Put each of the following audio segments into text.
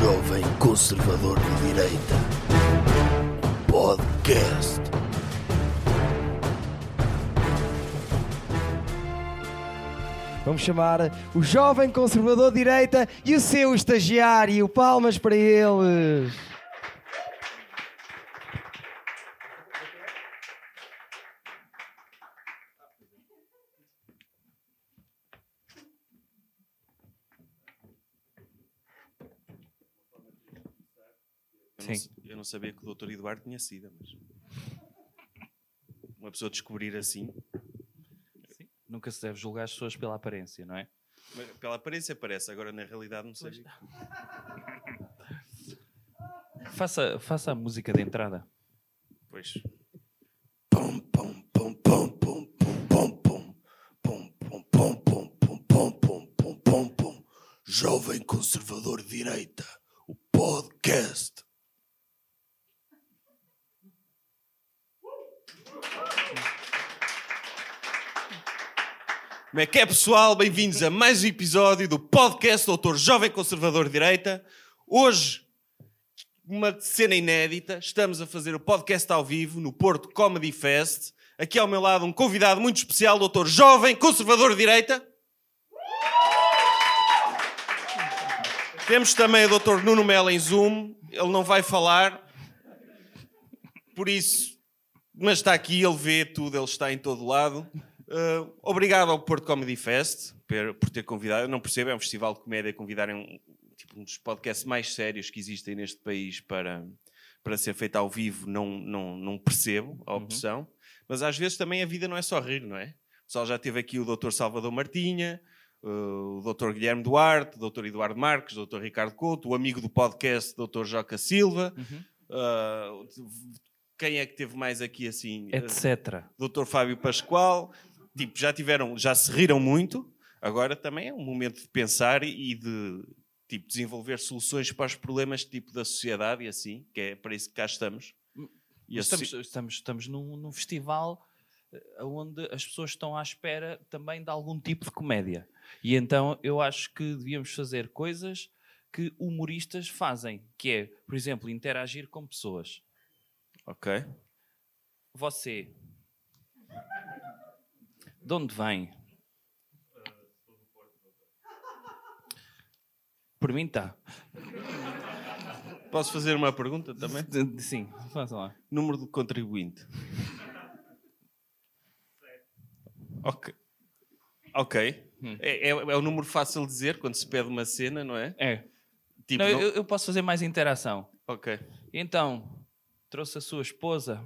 Jovem Conservador de Direita. Podcast. Vamos chamar o jovem conservador de direita e o seu estagiário. Palmas para eles. Não, Sim. sabia que o Dr. Eduardo tinha sido, mas. Uma pessoa descobrir assim. Nunca se deve julgar as pessoas pela aparência, não é? mas Pela aparência parece, agora na realidade não sabia. Faça, faça a música de entrada. Pois. Pum, pum, pum, pum, pum, pum, pum, pum, pum, pum, pum, pum, pum, pum, pum, pum, pum. Jovem Conservador de Direita. O podcast. Como é que é, pessoal? Bem-vindos a mais um episódio do podcast Doutor Jovem Conservador de Direita. Hoje, uma cena inédita. Estamos a fazer o podcast ao vivo no Porto Comedy Fest. Aqui ao meu lado um convidado muito especial, Doutor Jovem Conservador de Direita. Temos também o Dr. Nuno Melo em Zoom. Ele não vai falar, por isso, mas está aqui, ele vê tudo, ele está em todo lado. Uh, obrigado ao Porto Comedy Fest por, por ter convidado. Eu não percebo, é um festival de comédia convidarem um, tipo, um dos podcasts mais sérios que existem neste país para, para ser feito ao vivo. Não, não, não percebo a opção, mas às vezes também a vida não é só rir, não é? O pessoal já teve aqui o Dr. Salvador Martinha, uh, o Dr. Guilherme Duarte, o Dr. Eduardo Marques, o Dr. Ricardo Couto, o amigo do podcast, Dr. Joca Silva. Uh, quem é que teve mais aqui assim? Etc. Dr. Fábio Pascoal, tipo, já tiveram, já se riram muito, agora também é um momento de pensar e de tipo, desenvolver soluções para os problemas tipo, da sociedade e assim, que é para isso que cá estamos. E a Estamos, estamos, estamos num, num festival eh, onde as pessoas estão à espera também de algum tipo de comédia. E então eu acho que devíamos fazer coisas que humoristas fazem, que é, por exemplo, interagir com pessoas. Ok. Você. De onde vem? Por mim está. Posso fazer uma pergunta também? Sim, faça lá. Número do contribuinte. Ok. Ok. É, é, é um número fácil de dizer quando se pede uma cena, não é? É. Tipo, Não, não- eu, eu posso fazer mais interação. Ok. Então, trouxe a sua esposa?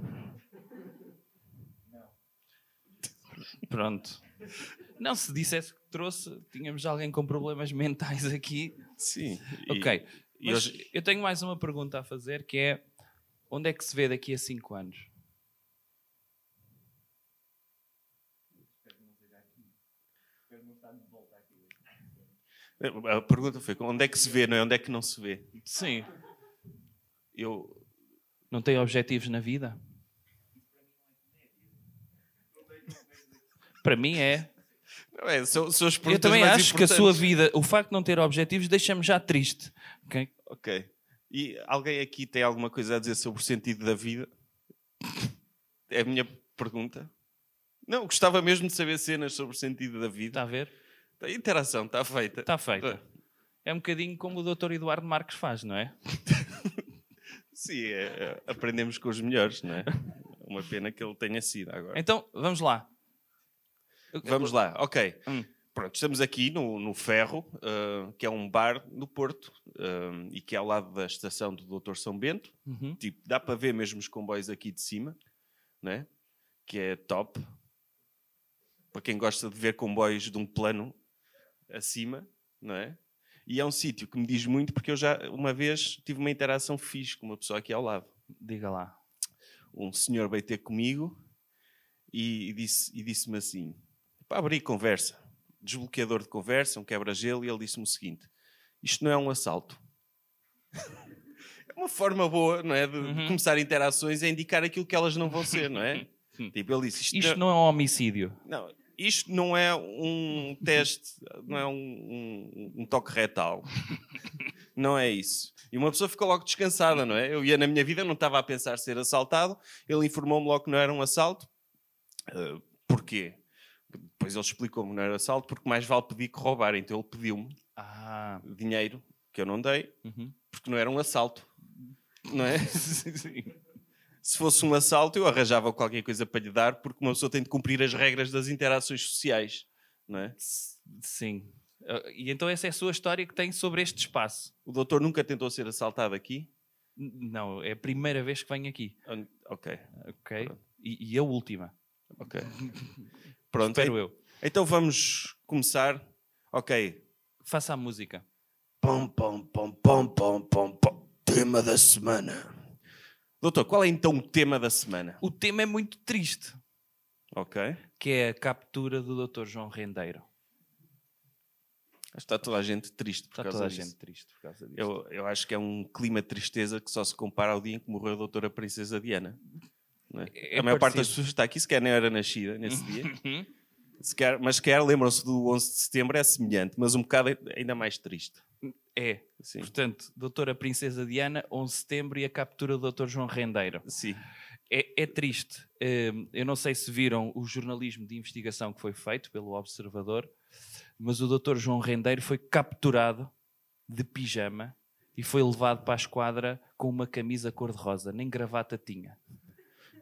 Pronto. Não, se dissesse que trouxe, tínhamos alguém com problemas mentais aqui. Sim. E- ok. e Mas hoje- eu tenho mais uma pergunta a fazer que é onde é que se vê daqui a 5 anos? A pergunta foi onde é que se vê, não é? Onde é que não se vê? Sim. Eu, Não tem objetivos na vida? Para mim é. É, são, são Eu também acho que a sua vida, o facto de não ter objetivos, deixa-me já triste. ok? Ok. E alguém aqui tem alguma coisa a dizer sobre o sentido da vida? É a minha pergunta. Não, gostava mesmo de saber cenas sobre o sentido da vida. Está a ver? A interação está feita. Está feita. É um bocadinho como o Dr. Eduardo Marques faz, não é? Sim, é, é, aprendemos com os melhores, não é? Uma pena que ele tenha sido agora. Então, vamos lá. Vamos lá, ok. Hum. Pronto, estamos aqui no, no Ferro, ah, que é um bar no Porto ah, e que é ao lado da estação do Doutor São Bento. Uhum. Tipo, dá para ver mesmo os comboios aqui de cima, né? que é top. Para quem gosta de ver comboios de um plano acima, não é? E é um sítio que me diz muito porque eu já uma vez tive uma interação fixe com uma pessoa aqui ao lado. Diga lá. Um senhor veio ter comigo e, e disse- e disse-me assim, para abrir conversa, desbloqueador de conversa, um quebra-gelo, e ele disse-me o seguinte, isto não é um assalto. É uma forma boa, não é? De, de começar interações é indicar aquilo que elas não vão ser, não é? tipo, ele disse, isto, Isto não é um homicídio. não, isto não é um teste, não é um, um- um toque retal. não é isso. E uma pessoa ficou logo descansada, não é? Eu ia na minha vida, não estava a pensar ser assaltado. Ele informou-me logo que não era um assalto. Uh, porquê? Depois ele explicou-me que não era assalto, porque mais vale pedir que roubar. Então ele pediu-me Ah. dinheiro, que eu não dei, Uhum. porque não era um assalto. Não é? Se fosse um assalto, eu arranjava qualquer coisa para lhe dar, porque uma pessoa tem de cumprir as regras das interações sociais. Não é? Sim. Ah, E então essa é a sua história que tem sobre este espaço? O doutor nunca tentou ser assaltado aqui? Não, é a primeira vez que venho aqui. Ok, Ok? E, e a última. ok. Pronto, Espero eu. então vamos começar. Ok, Faça a música. Pom, pom, pom, pom, pom, pom, pom. Tema da semana. doutor, qual é então o tema da semana? O tema é muito triste, Ok, que é a captura do Dr. João Rendeiro. está toda a gente triste por Está causa toda a disso. gente triste por causa disso. Eu, eu acho que é um clima de tristeza que só se compara ao dia em que morreu a doutora Princesa Diana. É? É a maior parte das pessoas que está aqui sequer nem era nascida nesse dia. Uhum. Sequer, mas sequer lembram-se do 11 de setembro, é semelhante, mas um bocado ainda mais triste. É. Sim. Portanto, Doutora Princesa Diana, 11 de setembro e a captura do Dr. João Rendeiro. Sim. É, é triste. Hum, Eu não sei se viram o jornalismo de investigação que foi feito pelo Observador, mas o Dr. João Rendeiro foi capturado de pijama e foi levado para a esquadra com uma camisa cor-de-rosa, nem gravata tinha.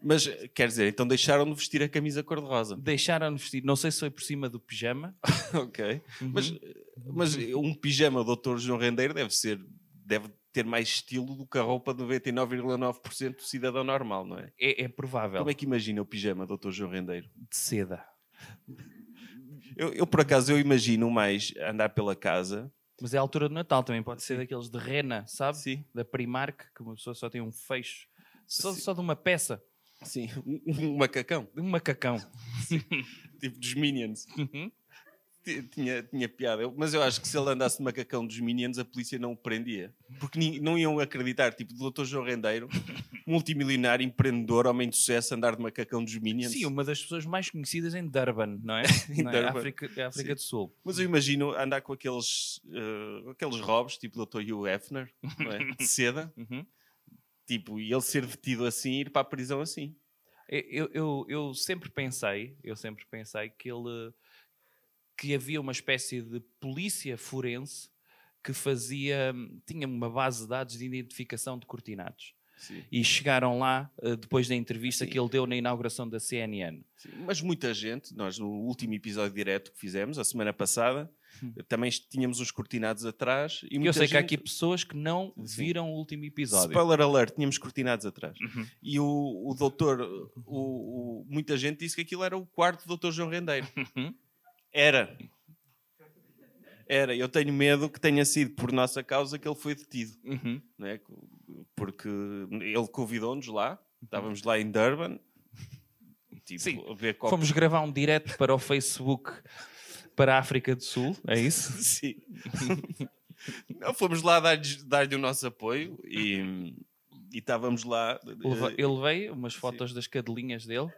Mas, quer dizer, então deixaram de vestir a camisa cor-de-rosa. Deixaram-no vestir, não sei se foi por cima do pijama. ok. Mas, Uhum. mas um pijama do Dr. João Rendeiro deve ser... Deve ter mais estilo do que a roupa de 99,9% do cidadão normal, não é? É, é provável. Como é que imagina o pijama do Dr. João Rendeiro? De seda. Eu, eu, por acaso, eu imagino mais andar pela casa. Mas é a altura do Natal também, pode ser daqueles de rena, sabe? Sim. Da Primark, que uma pessoa só tem um fecho, só, só de uma peça, Sim. Um macacão. de um macacão. Tipo dos Minions. Uhum. Ti- Tinha, tinha piada. Mas eu acho que se ele andasse de macacão dos Minions, a polícia não o prendia. Porque não iam acreditar. Tipo, do Dr. João Rendeiro, multimilionário, empreendedor, homem de sucesso, andar de macacão dos Minions. Sim, uma das pessoas mais conhecidas em Durban, não é? Em Não é? Durban. África, é África Sim. do Sul. Mas eu imagino andar com aqueles, eh, aqueles robes, tipo Dr. Hugh Hefner, não é? de seda. Uhum. Tipo, e ele ser detido assim e ir para a prisão assim. Eu, eu, eu sempre pensei, eu sempre pensei que ele que havia uma espécie de polícia forense que fazia tinha uma base de dados de identificação de cortinados Sim. e chegaram lá eh, depois da entrevista Sim. que ele deu na inauguração da CNN. Sim, Mas muita gente, nós no último episódio direto que fizemos, a semana passada, também tínhamos uns cortinados atrás. E Hum. eu sei que há gente- aqui pessoas que não Sim. viram o último episódio. Spoiler alert, tínhamos cortinados atrás. Uhum. E o, o doutor, o, o- muita gente disse que aquilo era o quarto do doutor João Rendeiro. Uhum. Era. Era. Eu tenho medo que tenha sido por nossa causa que ele foi detido. Uhum. é? Porque ele convidou-nos lá, estávamos lá em Durban. Tipo, Sim. Fomos gravar um direto para o Facebook para a África do Sul, é isso? Sim. Não, fomos lá dar-lhe dar o nosso apoio e, e estávamos lá. Eh, Ele veio, umas fotos das cadelinhas dele,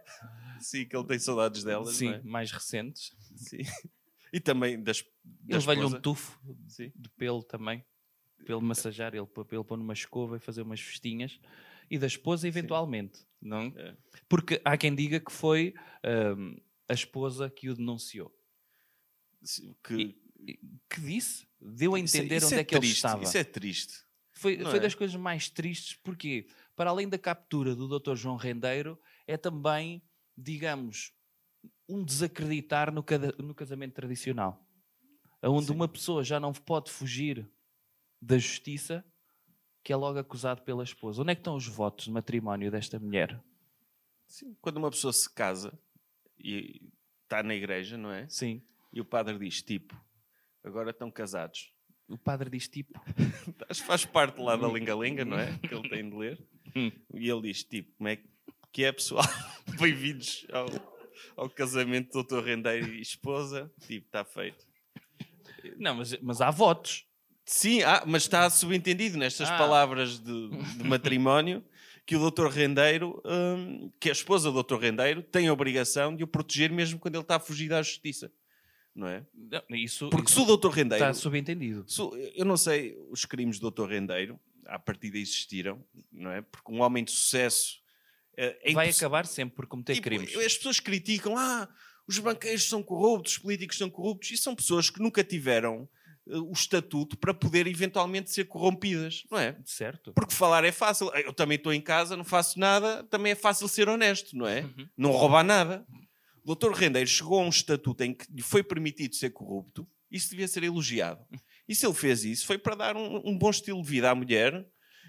Sim, que ele tem saudades delas. sim, é? mais recentes. Sim. E também das. da Ele veio um tufo Sim. de pelo também, ele massajar, ele, ele pôr numa escova e fazer umas festinhas. E da esposa, eventualmente, não? É. Porque há quem diga que foi hum, a esposa que o denunciou. Que, que disse? Deu a Isso é- entender isso onde é, que ele triste, estava. Isso é triste. Foi, Não foi é? das coisas mais tristes, porque, para além da captura do Dr. João Rendeiro, é também, digamos, um desacreditar no, no casamento tradicional. Onde Sim. uma pessoa já não pode fugir da justiça, que é logo acusado pela esposa. Onde é que estão os votos de matrimónio desta mulher? Sim. Quando uma pessoa se casa e está na igreja, não é? Sim. E o padre diz: tipo, agora estão casados. O padre diz tipo. Faz parte lá da linga-linga, não é? Que ele tem de ler. Hum. E ele diz: tipo, como é que é, pessoal? Bem-vindos ao, ao casamento do Dr. Rendeiro e esposa. Tipo, está feito. Não, mas, mas há votos. Sim, ah, mas está subentendido nestas Ah. palavras de, de matrimónio que o Dr. Rendeiro, hum, que a esposa do Dr. Rendeiro, tem a obrigação de o proteger mesmo quando ele está a fugir da justiça. Não é? Não, Isso, Porque isso se o Dr. Rendeiro. está subentendido. se eu não sei os crimes do Dr. Rendeiro, à partida existiram, não é? Porque um homem de sucesso eh, é Vai acabar sempre por cometer Tipo, crimes. As pessoas criticam, ah, os banqueiros são corruptos, os políticos são corruptos, e são pessoas que nunca tiveram eh, o estatuto para poder eventualmente ser corrompidas, não é? Certo. Porque falar é fácil. Eu também estou em casa, não faço nada, também é fácil ser honesto, não é? Uhum. Não roubar nada. O Dr. Rendeiro chegou a um estatuto em que lhe foi permitido ser corrupto, isso devia ser elogiado. E se ele fez isso, foi para dar um, um bom estilo de vida à mulher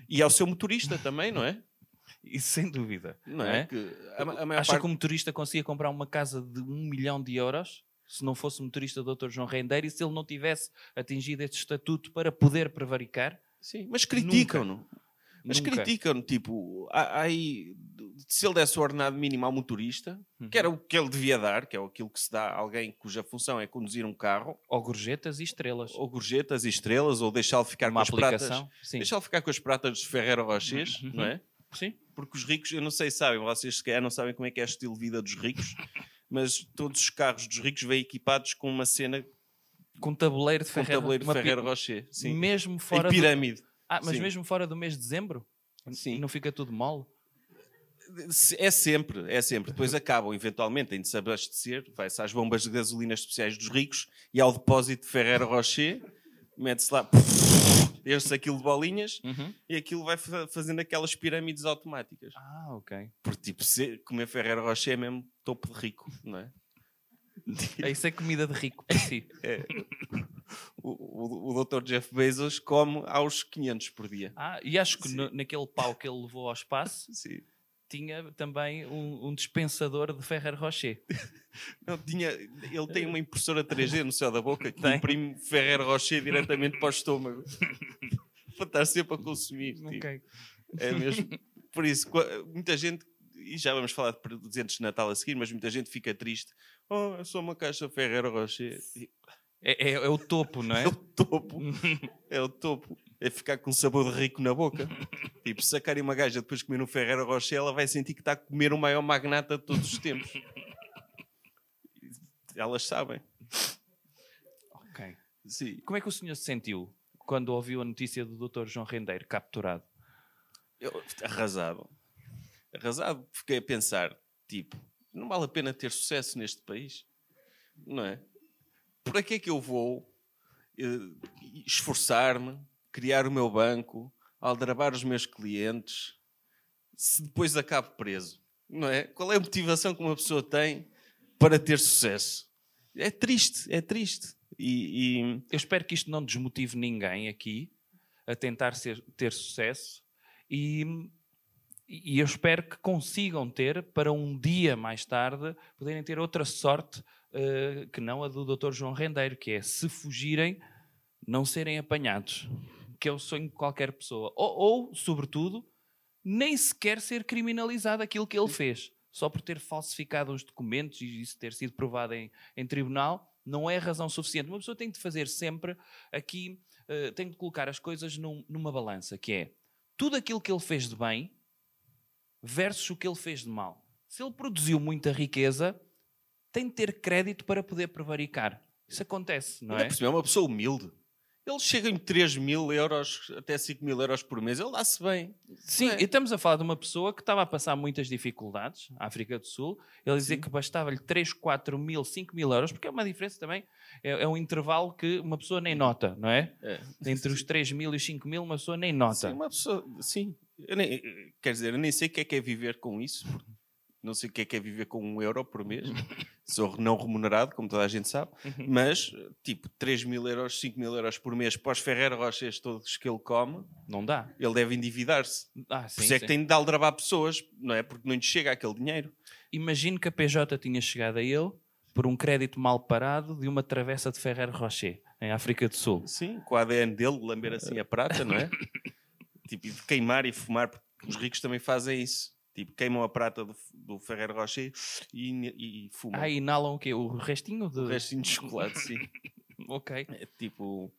e ao seu motorista também, não é? Isso sem dúvida. Não é? Que a, a Acha parte... que o motorista conseguia comprar uma casa de um milhão de euros se não fosse o motorista do Dr. João Rendeiro e se ele não tivesse atingido este estatuto para poder prevaricar? Sim, mas criticam-no. Mas Nunca. criticam-no, tipo, há- há aí, se ele desse o ordenado mínimo ao motorista, que era o que ele devia dar, que é aquilo que se dá a alguém cuja função é conduzir um carro, Ou gorjetas e estrelas. ou gorjetas e estrelas, ou deixá-lo ficar uma com as pratas. aplicação. Deixá-lo ficar com as pratas de Ferreiro Rochers, Uhum. não é? Sim. Porque os ricos, eu não sei se sabem, vocês se calhar não sabem como é que é o estilo de vida dos ricos, mas todos os carros dos ricos vêm equipados com uma cena Com tabuleiro de com Ferreiro, tabuleiro de Ferreiro Rocher. Sim. Mesmo Em fora do... Ah, mas Sim. mesmo fora do mês de dezembro? Sim. Não fica tudo mole? É sempre, é sempre. Depois acabam, eventualmente, têm de se abastecer, vai-se às bombas de gasolina especiais dos ricos e ao depósito de Ferreiro Rocher, mete-se lá, enche-se aquilo de bolinhas Uhum. e aquilo vai fa- fazendo aquelas pirâmides automáticas. Ah, ok. Porque, tipo, comer Ferreiro Rocher é mesmo topo de rico, não é? Isso é comida de rico para si. O, o, o Dr. Jeff Bezos come aos 500 por dia. Ah, e acho que no- naquele pau que ele levou ao espaço Sim. tinha também um, um dispensador de Ferrer Rocher. Não, tinha, ele tem uma impressora 3D no céu da boca que Tem. imprime Ferreiro Rocher diretamente para o estômago. para estar sempre a consumir. tipo. Ok. É mesmo. Por isso, muita gente, e já vamos falar de presentes de Natal a seguir, mas muita gente fica triste. Oh, é só uma caixa Ferreiro Rocher. E É, é- é o topo, não é? É o topo. É o topo. É ficar com um sabor rico na boca. tipo, sacarem uma gaja depois de comer um Ferreiro Rocher, ela vai sentir que está a comer o maior magnata de todos os tempos. Elas sabem. Ok. Sim. Como é que o senhor se sentiu quando ouviu a notícia do Dr. João Rendeiro capturado? Eu, arrasado. Arrasado. Fiquei a pensar, tipo, não vale a pena ter sucesso neste país? Não é? Para que é que eu vou eh, esforçar-me, criar o meu banco, aldrabar os meus clientes, se depois acabo preso? Não é? Qual é a motivação que uma pessoa tem para ter sucesso? É triste, é triste. E, e- Eu espero que isto não desmotive ninguém aqui a tentar ser- ter sucesso e, e eu espero que consigam ter para um dia mais tarde poderem ter outra sorte eh, que não a do Dr. João Rendeiro, que é se fugirem, não serem apanhados, que é o sonho de qualquer pessoa. Ou, ou, sobretudo, nem sequer ser criminalizado aquilo que ele fez. Só por ter falsificado os documentos e isso ter sido provado em, em tribunal, não é razão suficiente. Uma pessoa tem de fazer sempre aqui, eh, tem de colocar as coisas num- numa balança, que é tudo aquilo que ele fez de bem versus o que ele fez de mal. Se ele produziu muita riqueza, tem de ter crédito para poder prevaricar. Isso acontece, não é? é uma pessoa humilde. Ele chega em 3 mil euros, até 5 mil euros por mês, ele dá-se bem. Sim, É. e estamos a falar de uma pessoa que estava a passar muitas dificuldades, a África do Sul. Ele dizia que bastava-lhe 3, 4 mil, 5 mil euros, porque é uma diferença também, é, é um intervalo que uma pessoa nem nota, não é? É. Entre os 3 mil e os 5 mil, uma pessoa nem nota. Sim, uma pessoa, sim. Nem- quer dizer, eu nem sei o que é que é viver com isso. Não sei o que é que é viver com um euro por mês. Sou não remunerado, como toda a gente sabe. Uhum. Mas, tipo, 3 mil euros, 5 mil euros por mês para os Ferreiro Rochers todos que ele come, Não dá. ele deve endividar-se. Ah, Por sim, isso é sim. que tem de aldrabar pessoas, não é? Porque não lhe chega aquele dinheiro. Imagino que a PJ tinha chegado a ele por um crédito mal parado de uma travessa de Ferrer Rocher, em África do Sul. Sim, com o ADN dele, lamber assim a prata, não é? tipo, e de queimar e fumar, porque os ricos também fazem isso. Tipo, queimam a prata do, do Ferreiro Rocher e, e, fumam. Ah, inalam o quê? O restinho de... O restinho de chocolate, sim. Ok. É, tipo,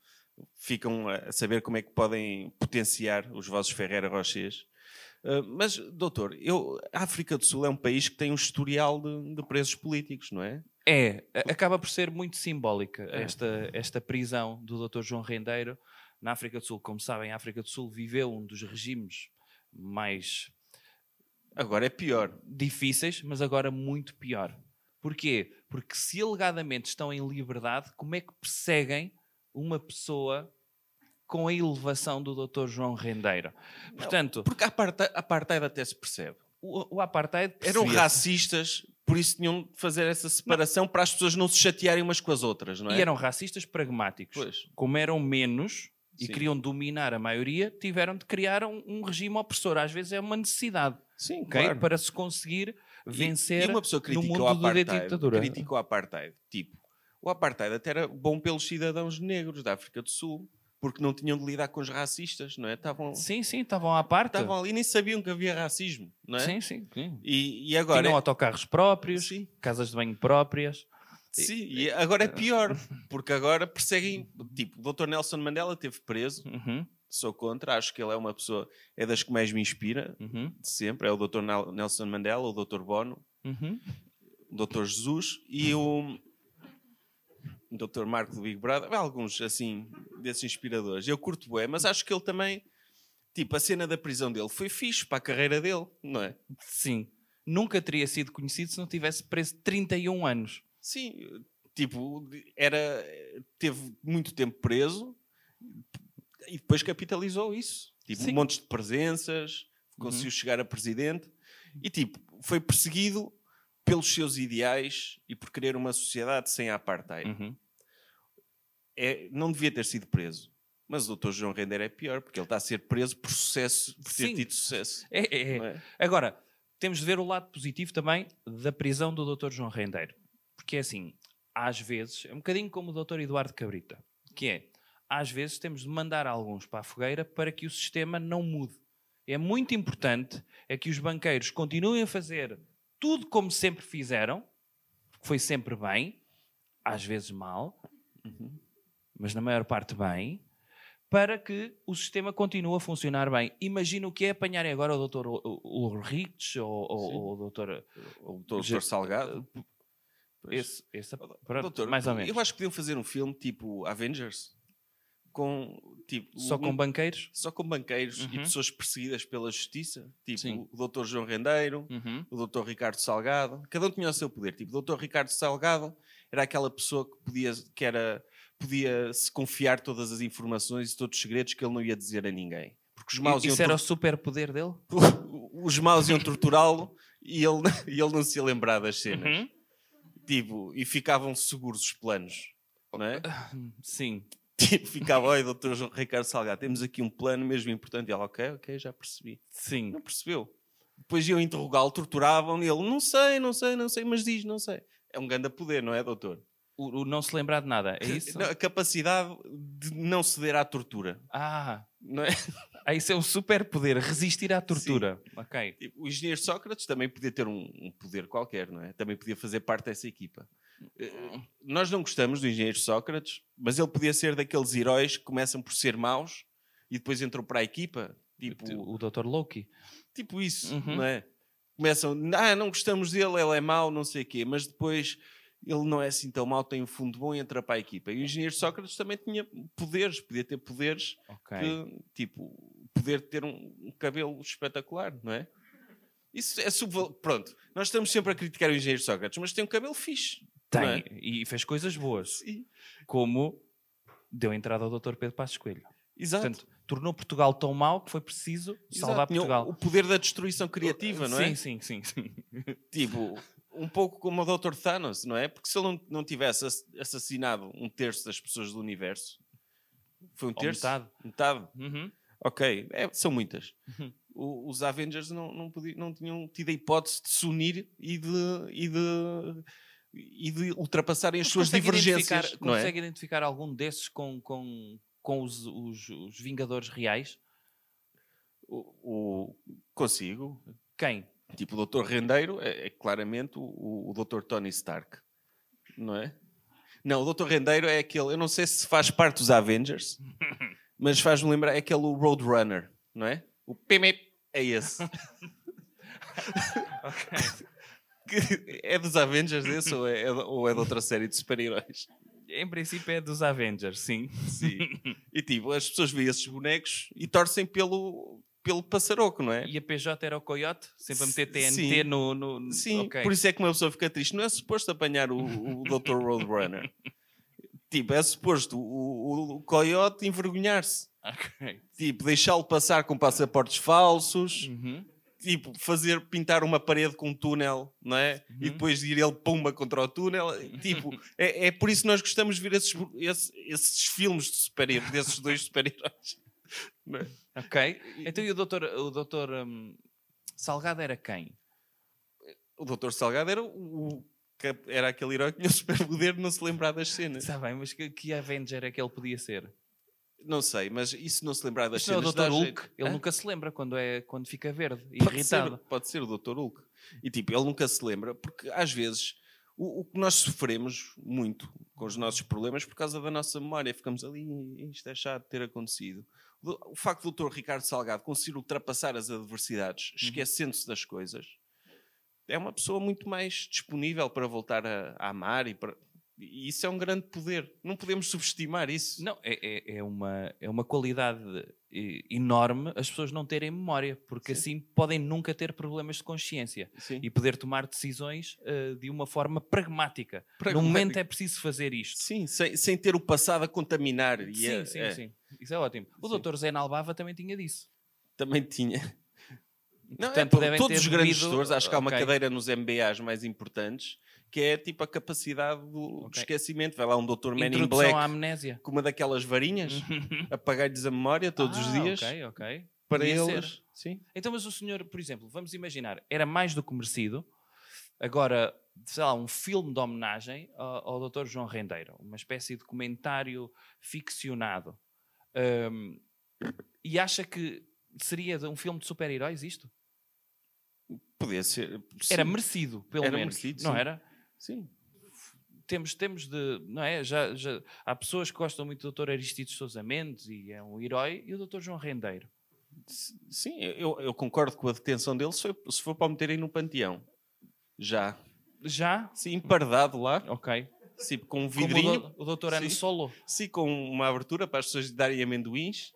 ficam a saber como é que podem potenciar os vossos Ferreira Rochers. Uh, mas, doutor, eu, a África do Sul é um país que tem um historial de, de presos políticos, não é? É, acaba por ser muito simbólica esta, esta prisão do Dr. João Rendeiro na África do Sul. Como sabem, a África do Sul viveu um dos regimes mais Agora é pior. difíceis, mas agora muito pior. Porquê? Porque se alegadamente estão em liberdade, como é que perseguem uma pessoa com a elevação do Dr. João Rendeiro? Portanto, Porque a apartheid, a apartheid até se percebe. o, o apartheid Eram racistas, por isso tinham de fazer essa separação para as pessoas não se chatearem umas com as outras, não é? E eram racistas pragmáticos. Pois. Como eram menos e Sim. queriam dominar a maioria, tiveram de criar um, um regime opressor. Às vezes é uma necessidade, Sim, ok? claro. Para se conseguir E- vencer e uma pessoa no mundo o da apartheid, ditadura. critica o apartheid. Tipo, o apartheid até era bom pelos cidadãos negros da África do Sul, porque não tinham de lidar com os racistas, não é? Estavam, Sim, sim, estavam à parte. estavam ali e nem sabiam que havia racismo, não é? Sim, sim. sim. E, e agora... Tinham autocarros próprios, Sim. casas de banho próprias. Sim, e agora é pior, porque agora perseguem. Tipo, o Dr. Nelson Mandela esteve preso, Uhum, sou contra, acho que ele é uma pessoa, é das que mais me inspira, uhum, de sempre. É o Dr. Nel- Nelson Mandela, o Dr. Bono, uhum. o Dr. Jesus e o Dr. Marco do Big Brother. Alguns, assim, desses inspiradores. Eu curto bem, mas acho que ele também. Tipo, a cena da prisão dele foi fixe para a carreira dele, não é? Sim. Nunca teria sido conhecido se não tivesse preso 31 anos. Sim, tipo, era, teve muito tempo preso e depois capitalizou isso. Tipo, Sim. um monte de presenças, conseguiu chegar a presidente e, tipo, foi perseguido pelos seus ideais e por querer uma sociedade sem apartheid. Uhum. É, não devia ter sido preso. Mas o Dr. João Render é pior, porque ele está a ser preso por sucesso, por ter Sim. tido sucesso. É, é, é. é? Agora, temos de ver o lado positivo também da prisão do Dr. João Rendeiro. Porque é assim, às vezes, é um bocadinho como o Dr. Eduardo Cabrita, que é, às vezes temos de mandar alguns para a fogueira para que o sistema não mude. É muito importante é que os banqueiros continuem a fazer tudo como sempre fizeram, foi sempre bem, às vezes mal, mas na maior parte bem, para que o sistema continue a funcionar bem. Imagina o que é apanharem agora o Dr. Ulrich ou, ou, o Dr. O Salgado. Esse, esse, pronto, Doutor, mais ou menos. Eu acho que podiam fazer um filme tipo Avengers com tipo Só com um- banqueiros? só com banqueiros e Uhum. pessoas perseguidas pela justiça, tipo Sim. o Dr. João Rendeiro, Uhum. o Dr. Ricardo Salgado, cada um tinha o seu poder. Tipo, o Dr. Ricardo Salgado era aquela pessoa que podia que era podia se confiar todas as informações e todos os segredos que ele não ia dizer a ninguém. Porque os maus, Isso iam, era o superpoder dele? os maus iam torturá-lo e ele, e ele não se ia lembrar das cenas. Uhum. Tipo, e ficavam seguros os planos. Não é? Sim. Tipo, ficava, oi, doutor João Ricardo Salgado, temos aqui um plano mesmo importante. E ela, ok, ok, já percebi. Sim. Não percebeu. Depois iam interrogá-lo, torturavam e ele, não sei, não sei, não sei, mas diz, não sei. É um grande poder, não é, doutor? O, o não se lembrar de nada, é isso? Não, A capacidade de não ceder à tortura, Ah, não é? ah, isso é um superpoder, resistir à tortura. Ok. Tipo, O engenheiro Sócrates também podia ter um, um poder qualquer, não é? Também podia fazer parte dessa equipa. Eh, Nós não gostamos do engenheiro Sócrates, mas ele podia ser daqueles heróis que começam por ser maus e depois entram para a equipa. Tipo, O Dr. Loki. tipo isso, Uhum. não é? Começam, ah, não gostamos dele, ele é mau, não sei o quê, mas depois ele não é assim tão mau, tem um fundo bom e entra para a equipa. E o engenheiro Sócrates também tinha poderes, podia ter poderes Ok. que, tipo, poder ter um, um cabelo espetacular, não é? Isso é subval... Pronto, nós estamos sempre a criticar o engenheiro Sócrates, mas tem um cabelo fixe. Tem. é? E fez coisas boas. Sim. Como deu entrada ao Dr. Pedro Passos Coelho. Exato. Portanto, tornou Portugal tão mau que foi preciso Exato. salvar Portugal. O poder da destruição criativa, não é? Sim, sim, sim. sim. Tipo, um pouco como o Dr. Thanos, não é? Porque se ele não, tivesse ass- assassinado um terço das pessoas do universo, foi um Ou terço? metade. Metade. Uhum. Ok, é, são muitas. Uhum. O- os Avengers não, não, podiam, não tinham tido a hipótese de se unir e de, e de, e de ultrapassarem as suas Consegue divergências. identificar- é? Consegue identificar algum desses com, com, com os, os, os Vingadores reais? O, o- consigo. Quem? Tipo, o Dr. Rendeiro é, é claramente o, o Dr. Tony Stark. Não é? Não, o Dr. Rendeiro é aquele. Eu não sei se faz parte dos Avengers, mas faz-me lembrar. É aquele Roadrunner, não é? O PMP é esse. é dos Avengers esse ou é, ou é de outra série de super-heróis? Em princípio é dos Avengers, sim. Sim. E tipo, as pessoas veem esses bonecos e torcem pelo, pelo passaroco, não é? E a PJ era o Coyote? Sempre a meter TNT sim. no... no... Sim, Ok. por isso é que uma pessoa fica triste. Não é suposto apanhar o, o Dr. Roadrunner. tipo, é suposto o, o, coiote envergonhar-se. Ok. Tipo, deixá-lo passar com passaportes falsos. Uhum. Tipo, fazer pintar uma parede com um túnel, não é? E depois ir ele pumba contra o túnel. Tipo, é, é por isso que nós gostamos de ver esses, esses, esses filmes de super-heróis, desses dois super-heróis. É? Ok. Então e o doutor, o doutor hum, Salgado era quem? O Dr. Salgado era, o, era aquele herói que tinha o superpoder de não se lembrar das cenas. Está bem, mas que, que Avenger é que ele podia ser? Não sei, mas isso não se lembrar das Isto não é o cenas. Dr. dá Hulk? jeito. Ele Hã? nunca se lembra quando, é, quando fica verde, pode irritado. Ser, pode ser o Dr. Hulk. E tipo, ele nunca se lembra, porque às vezes o, o que nós sofremos muito com os nossos problemas por causa da nossa memória, ficamos ali, isto é chato de ter acontecido. O, o facto do Dr. Ricardo Salgado conseguir ultrapassar as adversidades, Uhum. esquecendo-se das coisas, é uma pessoa muito mais disponível para voltar a, a amar e para. E isso é um grande poder. Não podemos subestimar isso. Não, é, é, é uma, é uma qualidade eh, enorme as pessoas não terem memória, porque assim podem nunca ter problemas de consciência Sim. e poder tomar decisões eh, de uma forma pragmática. No Pragmática. momento é preciso fazer isto. Sim, sem, sem ter o passado a contaminar. E Sim, é- sim, é. sim. Isso é ótimo. O Sim. doutor Zé Nalbava também tinha disso. Também tinha. Não, é, Portanto, devem todos os grandes gestores, acho que há uma cadeira nos MBAs mais importantes que é tipo a capacidade do, do Ok. esquecimento. Vai lá um Dr. Man in Black amnésia. com uma daquelas varinhas, apagar-lhes a memória todos os Ah, dias Ok, ok. para Podia eles. ser. Sim. Então, mas o senhor, por exemplo, vamos imaginar, era mais do que merecido. Agora, sei lá, um filme de homenagem ao, ao Dr. João Rendeiro, uma espécie de comentário ficcionado. Ahm, e acha que seria um filme de super-heróis isto? Podia ser. Era sim. merecido, pelo Era menos. merecido, não sim. era? Sim. Temos, temos de. Não é? Já, já, há pessoas que gostam muito do Dr. Aristides Sousa Mendes e é um herói, e o Dr. João Rendeiro. Sim, eu, eu concordo com a detenção dele se, foi- se for para o meterem no panteão. Já. Já? Sim, empardado lá, Ok. sim, com um Como o vidrinho. do- o Dr. Ano. Solo. Sim, com uma abertura para as pessoas darem amendoins.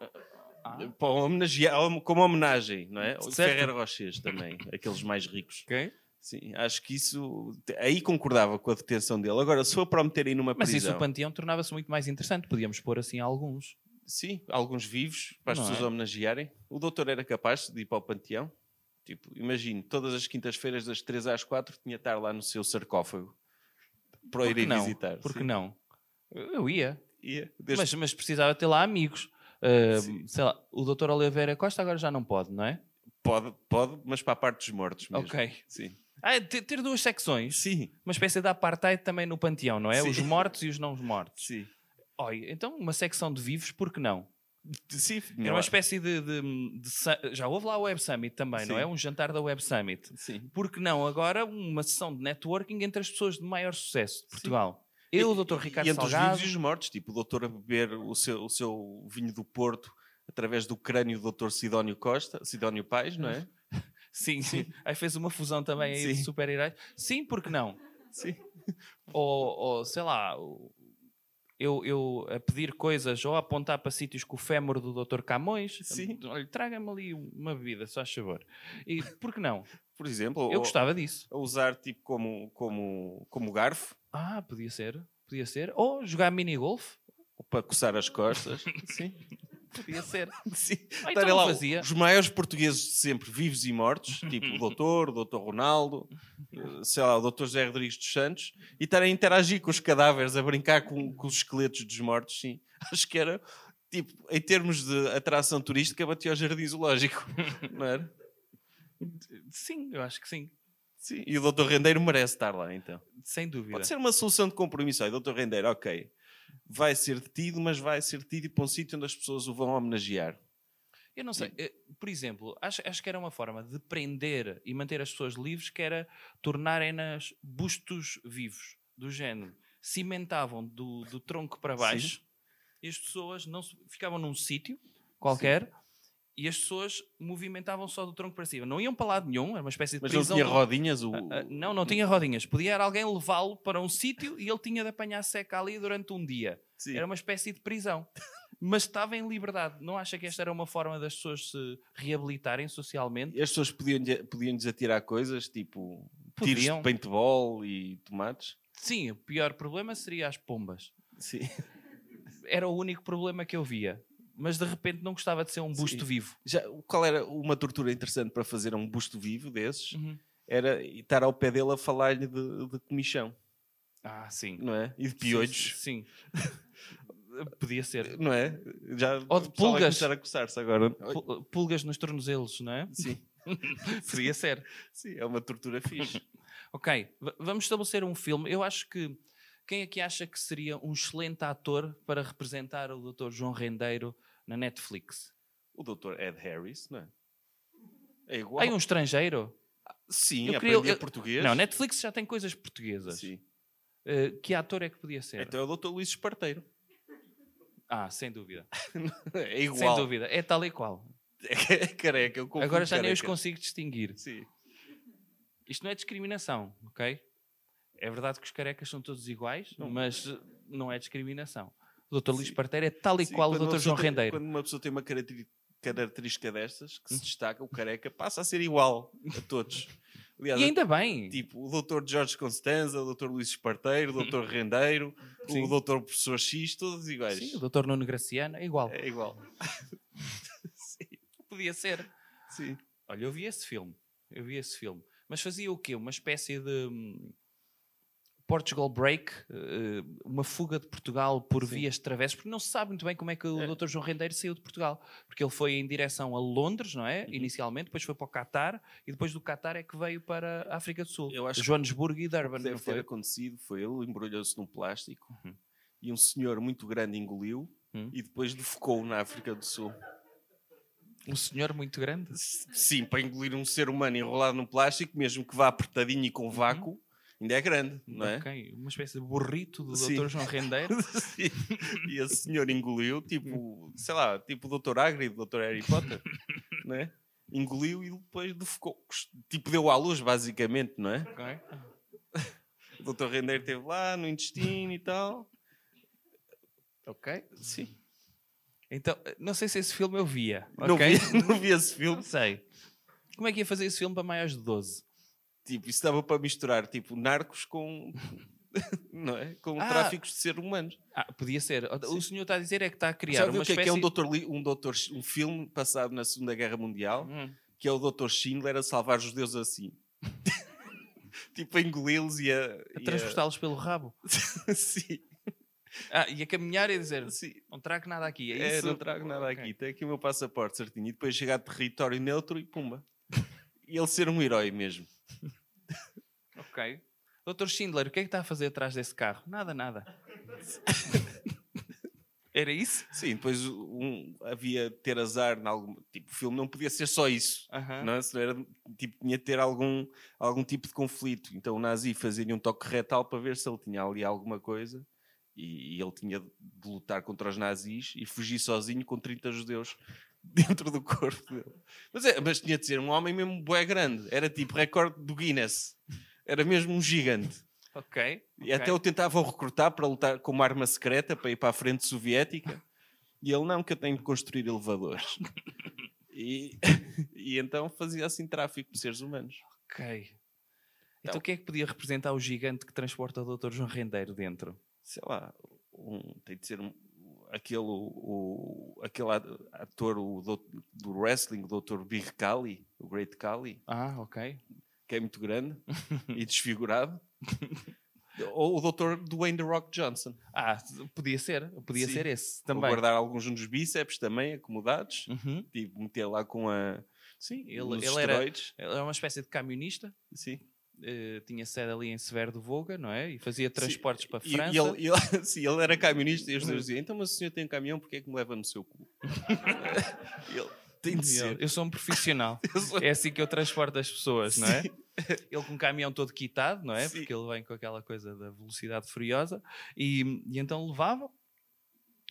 Ah. Para homenagear, como homenagem, não é? O. Ferreira Rochers também, aqueles mais ricos. Ok. Sim, acho que isso. Aí concordava com a detenção dele. Agora, se for para o meterem numa Mas prisão. isso o panteão tornava-se muito mais interessante. Podíamos pôr assim alguns. Sim, alguns vivos para as Não pessoas é? homenagearem. O doutor era capaz de ir para o panteão. Tipo, imagino, todas as quintas-feiras, das 3 às 4, tinha de estar lá no seu sarcófago para ir não? visitar. Por que Sim. não? Eu ia. Ia, desde- Mas, mas precisava ter lá amigos. Uh, sei lá, o Dr. Oliveira Costa agora já não pode, não é? Pode, pode, mas para a parte dos mortos mesmo. Ok. Sim. Ah, é ter, ter duas secções. Sim, Uma espécie de apartheid também no panteão, não é? Sim. Os mortos e os não mortos. sim. Então uma secção de vivos, por que não? Sim, Era uma espécie de, de- de Já houve lá o Web Summit também, não Sim. é? Um jantar da Web Summit. Sim. Por que não agora uma sessão de networking entre as pessoas de maior sucesso de Portugal? Eu, o Dr. Ricardo e entre Salgado... os vivos e os mortos, tipo o doutor a beber o seu, o seu vinho do Porto através do crânio do doutor Sidónio Costa, Sidónio Pais, não é? Sim, sim. Aí fez uma fusão também aí de Sim. super-heróis. Sim, por que não? Sim. Ou, ou, sei lá, eu, eu a pedir coisas ou a apontar para sítios com o fémur do Dr. Camões. Sim. Olha, traga-me ali uma bebida, só a favor. E por que não? Por exemplo, Eu ou- gostava disso. a usar tipo como, como, como garfo Ah, podia ser. Podia ser. Ou jogar mini-golf. ou para coçar as costas. Sim. Podia ser. Sim. Ah, então lá fazia. os maiores portugueses de sempre, vivos e mortos, tipo o doutor, o doutor Ronaldo, eh, sei lá, o doutor José Rodrigues dos Santos, e estarem a interagir com os cadáveres, a brincar com, com os esqueletos dos mortos, sim. Acho que era, tipo, em termos de atração turística, batia ao jardim zoológico, não era? Sim, eu acho que sim. Sim. E o doutor Rendeiro merece estar lá, então. Sem dúvida. Pode ser uma solução de compromisso. Aí, doutor Rendeiro, ok, vai ser detido, mas vai ser detido para um sítio onde as pessoas o vão homenagear. Eu não sei, eh, por exemplo, acho, acho que era uma forma de prender e manter as pessoas livres que era tornarem-nas bustos vivos, do género. Cimentavam do, do tronco para baixo e as pessoas não ficavam num sítio qualquer e as pessoas movimentavam só do tronco para cima. Não iam para lado nenhum, era uma espécie de Mas prisão. tinha do- rodinhas o... Ah, ah, não, não tinha rodinhas. Podia alguém levá-lo para um sítio e ele tinha de apanhar seca ali durante um dia. Sim. Era uma espécie de prisão. Mas estava em liberdade. Não acha que esta era uma forma das pessoas se reabilitarem socialmente? E as pessoas podiam, podiam desatirar coisas, tipo tiros Podiam. de paintball e tomates. Sim, o pior problema seria as pombas. Sim. Era o único problema que eu via. Mas de repente não gostava de ser um busto Sim. vivo. Já, qual era uma tortura interessante para fazer a um busto vivo desses? Uhum. Era estar ao pé dele a falar-lhe de, de comichão, Ah, sim. não é? E de piolhos, Sim. Podia ser. não é? Já Ou de pulgas. a coçar-se agora. Pu- Pulgas nos tornozelos, não é? Sim, Podia ser. sim, é uma tortura fixe. Ok, v- vamos estabelecer um filme. Eu acho que quem aqui acha que seria um excelente ator para representar o Dr. João Rendeiro na Netflix? O Dr. Ed Harris, não é? É igual. Aí um estrangeiro? Sim, Eu queria- eu- português. Não, Netflix já tem coisas portuguesas. Sim. Eh, que ator é que podia ser? Então é o Dr. Luís Esparteiro. Ah, sem dúvida. É igual. Sem dúvida. É tal e qual. É careca, eu confundo Agora já nem os careca. consigo distinguir. Sim. Isto não é discriminação, ok? É verdade que os carecas são todos iguais, Não. mas não é discriminação. O Dr. Luís Sim. Parteiro é tal e Sim, qual o Dr. João tem- Rendeiro. Quando uma pessoa tem uma característica destas, que se destaca, o careca passa a ser igual a todos. Aliás, E ainda bem. tipo, o Dr. Jorge Constanza, o Dr. Luís Esparteiro, o Dr. Rendeiro, Sim. o Dr. Professor X, todos iguais. Sim, o Dr. Nuno Graciano é igual. É igual. Podia ser. Sim. Olha, eu vi esse filme. Eu vi esse filme. Mas fazia o quê? Uma espécie de hum, Portugal Break, eh, uma fuga de Portugal por Sim. vias de travessos, porque não se sabe muito bem como é que o É. Dr. João Rendeiro saiu de Portugal. Porque ele foi em direção a Londres, não é? Uhum. Inicialmente, depois foi para o Qatar e depois do Qatar é que veio para a África do Sul. Eu acho que Joanesburgo e Durban. O que deve não ter foi? acontecido foi ele embrulhou-se num plástico Uhum. e um senhor muito grande engoliu Hum. e depois defecou na África do Sul. Um senhor muito grande. Sim, para engolir um ser humano enrolado num plástico, mesmo que vá apertadinho e com vácuo, ainda é grande, não é? Ok, Uma espécie de burrito do Sim. Dr. João Rendeiro. Sim. E esse senhor engoliu, tipo, sei lá, tipo o Dr. Hagrid, o Dr. Harry Potter, não é? Engoliu e depois defecou. Tipo, deu à luz, basicamente, não é? Ok. O Dr. Rendeiro esteve lá no intestino e tal. Ok. Sim. Então, não sei se esse filme eu via. Não, vi, não vi esse filme. Não sei. Como é que ia fazer esse filme para maiores de 12? Tipo, isso dava para misturar, tipo, narcos com... não é? Com Ah. tráficos de seres humanos. Ah, podia ser. O senhor está a dizer é que está a criar Sabe uma o que é, que espécie... é um, doutor, um, doutor, um filme passado na Segunda Guerra Mundial? Hum. que é o Dr. Schindler a salvar os judeus assim. tipo, a engoli-los e a. A transportá-los pelo rabo. sim, Ah, e a caminhar e a dizer, sim. não trago nada aqui. É, É, isso? não trago nada Ok. aqui. Tem aqui o meu passaporte certinho. E depois chegar a território neutro e pumba. E ele ser um herói mesmo. Ok. Doutor Schindler, o que é que está a fazer atrás desse carro? Nada, nada. Era isso? Sim, depois um, havia ter azar em algum. Tipo, o filme não podia ser só isso. Não é? Era, tipo, tinha de ter algum, algum tipo de conflito. Então o nazi fazia-lhe um toque retal para ver se ele tinha ali alguma coisa e, e ele tinha de lutar contra os nazis e fugir sozinho com 30 judeus dentro do corpo dele. Mas, é, mas tinha de ser um homem mesmo bué grande. Era tipo recorde do Guinness. Era mesmo um gigante. Ok. E ok. até o tentavam recrutar para lutar como arma secreta para ir para a frente soviética. E ele não, que eu tenho de construir elevadores. E, e então fazia assim tráfico de seres humanos. Ok. Então, Então- o que é que podia representar o gigante que transporta o Dr. João Rendeiro dentro? Sei lá, um, tem de ser um, aquele, o, aquele ator o do, do wrestling, o Dr. Big Cali, o Great Cali, Ah, ok. Que é muito grande e desfigurado. Ou o Dr. Dwayne The Rock Johnson. Ah, podia ser. Podia Sim. ser esse Vou também. guardar alguns nos bíceps também, acomodados. Uhum. Tipo, meter lá com a. Sim, Ele- ele era-. Ele é uma espécie de camionista. Sim. eh, tinha sede ali em Severo do Voga, não é? E fazia transportes para a França. E, ele, e ele- sim, ele era camionista e os dois diziam: então, mas o senhor tem um caminhão, porque é que me leva no seu cu? E ele tem de ser. Eu sou um profissional. Sou- É assim que eu transporto as pessoas, não é? Sim. Ele com o caminhão todo quitado, não é? Sim. Porque ele vem com aquela coisa da velocidade furiosa. E, e então levava.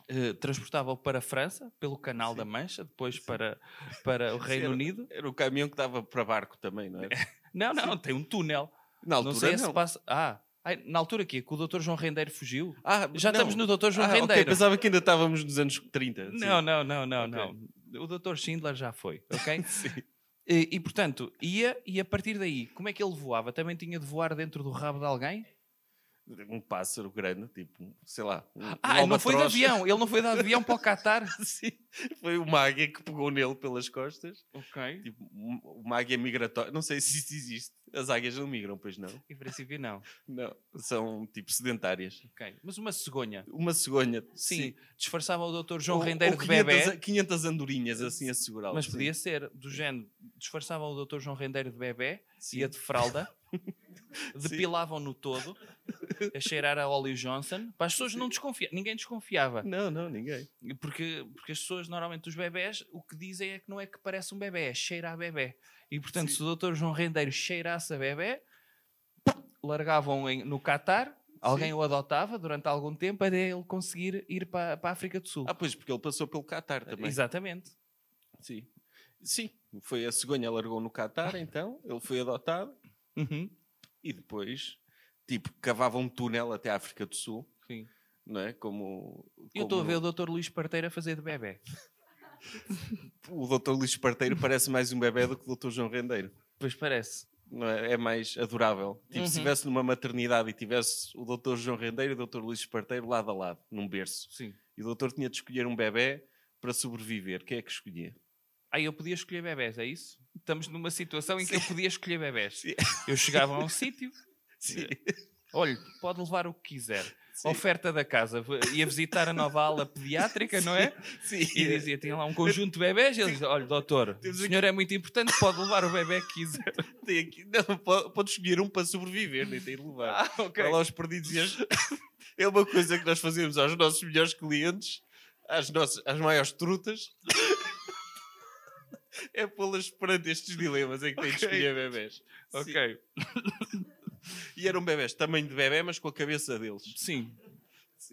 eh, transportava-o para a França, pelo Canal da Mancha, depois para, para o Reino era- Unido. Era o caminhão que dava para barco também, não é? Não, não, tem um túnel. Na não altura sei não. se passa. Ah, ai, na altura aqui, que o Dr. João Rendeiro fugiu. Ah, Já não. estamos no Dr. João Ah, Rendeiro. pensava que ainda estávamos nos anos 30. sim. Não, não, não, não, Ok. não. O Dr. Schindler já foi, ok? Sim. e, e, portanto, ia e a partir daí, como é que ele voava? Também tinha de voar dentro do rabo de alguém? Um pássaro grande, tipo, sei lá. Um, um Ah, ele não foi de avião. Ele não foi de avião para o Qatar. Sim, foi uma águia que pegou nele pelas costas. Ok. Tipo, um- uma águia migratória. Não sei se isso existe. As águias não migram, pois não. Em princípio, não. Não. São, tipo, sedentárias. Ok. Mas uma cegonha. Uma cegonha. Sim. Disfarçava o Dr. João Ou- Rendeiro ou de 500 bebê. a- 500 andorinhas assim a segurá-lo. Mas sim. podia ser do género. Disfarçava o Dr. João Rendeiro de bebê, Sim. ia de fralda, depilavam-no todo, a cheirar a Ollie Johnson, para as pessoas não desconfiarem. Ninguém desconfiava. Não, não, ninguém. Porque, porque as pessoas, normalmente, os bebés, o que dizem é que não é que parece um bebê, é cheira a bebê. E, portanto, se o Dr. João Rendeiro cheirasse a bebê, largavam em- no Catar, alguém o adotava durante algum tempo até ele conseguir ir para, para a África do Sul. Ah, pois, porque ele passou pelo Qatar também. Exatamente. Sim. Sim. Foi a cegonha largou no Qatar, então. Ele foi adotado. Uhum. E depois, tipo, cavava um túnel até a África do Sul. Sim. Não é? Como... Eu estou a como ver o Dr. Luís Parteira a fazer de bebê. O Dr. Luís Parteiro parece mais um bebê do que o Dr. João Rendeiro. Pois parece. É? é mais adorável. Tipo, se Uhum. estivesse numa maternidade e tivesse o Dr. João Rendeiro e o Dr. Luís Parteiro lado a lado, num berço. Sim. E o doutor tinha de escolher um bebê para sobreviver. Quem é que escolhia? Aí eu podia escolher bebés, é isso? Estamos numa situação em que eu podia escolher bebés. Sim. Eu chegava a um sítio, Sim. olha, pode levar o que quiser. Sim. Oferta da casa. Ia visitar a nova ala pediátrica, não é? Sim. E dizia, tinha lá um conjunto de bebés. E ele dizia, olha, doutor, o senhor é muito importante, pode levar o bebê que quiser. Tem aqui- Não, pode, escolher um para sobreviver, nem tem de levar. Ah, ok. Vai lá aos perdidos e as- É uma coisa que nós fazemos aos nossos melhores clientes, às, nossas, às maiores trutas. É pô-las perante estes dilemas em que têm de escolher bebés. Ok. E eram bebés tamanho de bebê, mas com a cabeça deles. Sim.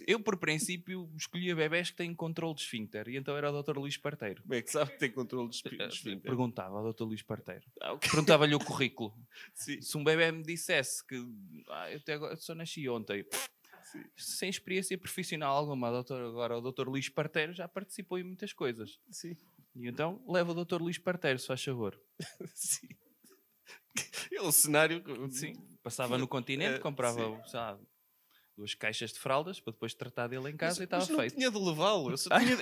Eu, por princípio, escolhia bebés que têm controle de esfíncter. E então era o Dr. Luís Parteiro. Como é que sabe que tem controle de esfíncter? Perguntava ao Dr. Luís Parteiro. Ah, ok. Perguntava-lhe o currículo. Sim. Se um bebê me dissesse que ah, eu até agora só nasci ontem, sem experiência profissional alguma, doutor, agora o Dr. Luís Parteiro já participou em muitas coisas. Sim. E então leva o Dr. Luís Parteiro, se faz favor. Sim. É um cenário. Sim. Passava no continente, Eh, comprava lá, duas caixas de fraldas para depois tratar dele em casa Mas- e estava mas não feito. tinha de levá-lo,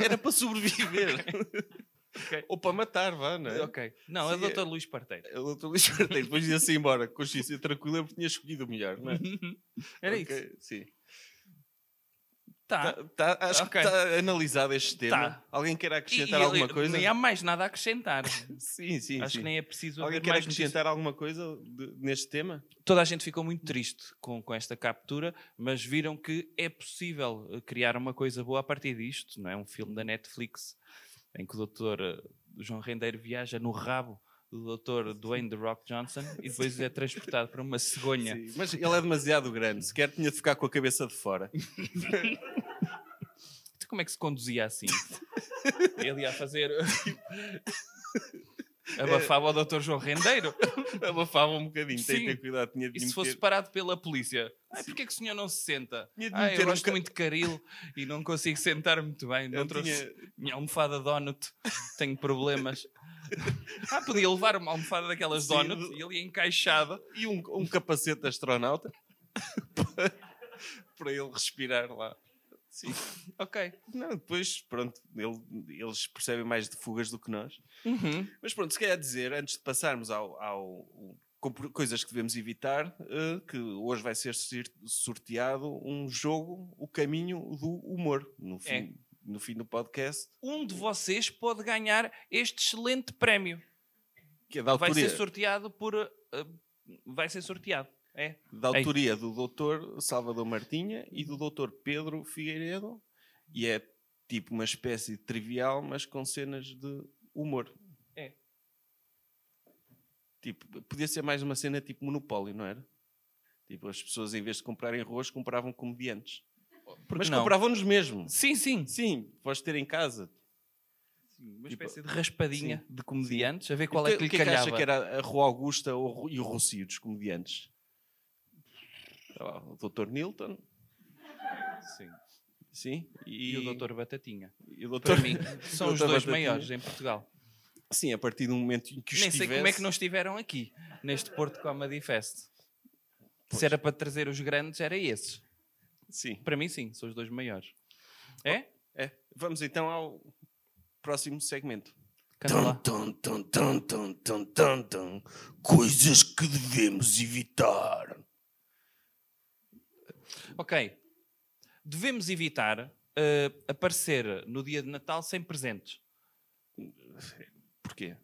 era para sobreviver. Ok. Ou para matar, vá, não é? Ok. Não, Sim, é é- o Dr. Luís Parteiro. O Dr. Luís Parteiro depois ia-se embora, com consciência tranquila, porque tinha escolhido o melhor, não é? Era Ok, isso. Sim. Tá. Tá- tá- acho Ok. que está analisado este tema. Tá. Alguém quer E- acrescentar e- alguma coisa? Nem há mais nada a acrescentar. Sim, sim, Acho sim. que nem é preciso Alguém quer acrescentar alguma coisa de- neste tema? toda a gente ficou muito triste com, com esta captura, mas viram que é possível eh, criar uma coisa boa a partir disto, não é? Um filme da Netflix em que o doutor eh, João Rendeiro viaja no rabo do doutor Dwayne The Rock Johnson e depois é transportado para uma cegonha. Sim, mas ele é demasiado grande, sequer tinha de ficar com a cabeça de fora. Como é que se conduzia assim? Ele ia fazer... Abafava o doutor João Rendeiro. Abafava um bocadinho, tem que ter cuidado. Tinha de E se fosse meter- parado pela polícia? Ai, porquê que o senhor não se senta? Tinha de meter eu gosto muito de caril e não consigo sentar muito bem. Não trouxe tinha- minha almofada donut, tenho problemas. Ah, podia levar uma almofada daquelas Sim, donut do- e ele ia encaixada. E um, um capacete de astronauta para ele respirar lá. Sim. Ok. Não, depois, pronto, ele- eles percebem mais de fugas do que nós. Uhum. Mas pronto, se quer dizer, antes de passarmos ao, ao- coisas que devemos evitar, eh, que hoje vai ser sorteado um jogo, o caminho do humor, no fim, É. no fim do podcast, Um de vocês pode ganhar este excelente prémio. que é da Vai ser sorteado por. uh, vai ser sorteado. É. da autoria do Dr. Salvador Martinha e do Dr. Pedro Figueiredo, e é tipo uma espécie de trivial, mas com cenas de humor. É. Tipo, podia ser mais uma cena tipo Monopólio, não era? Tipo, as pessoas em vez de comprarem arroz, compravam comediantes. Porque Mas compravam-nos mesmo. Sim, sim. Sim, podes ter em casa. Uma Tipo, espécie de raspadinha de comediantes, a ver O qual que, é que lhe o que é que calhava. acha que era a Rua Augusta ou o e o Rocio dos comediantes? Sei lá, o Dr. Nilton, Sim. sim. E, E o Dr. Batatinha. e o Dr. Para mim, são os dois Batatinha. maiores em Portugal. Sim, a partir do momento em que os Nem sei como é que não estiveram aqui, neste Porto Comedy Fest. Se era para trazer os grandes, era esses. Sim, Para mim, sim, são os dois maiores. É? é. Vamos então ao próximo segmento. Canta lá. Tum, tum, tum, tum, tum, tum, tum. Coisas que devemos evitar. Ok. Devemos evitar eh, aparecer no dia de Natal sem presentes. Porquê?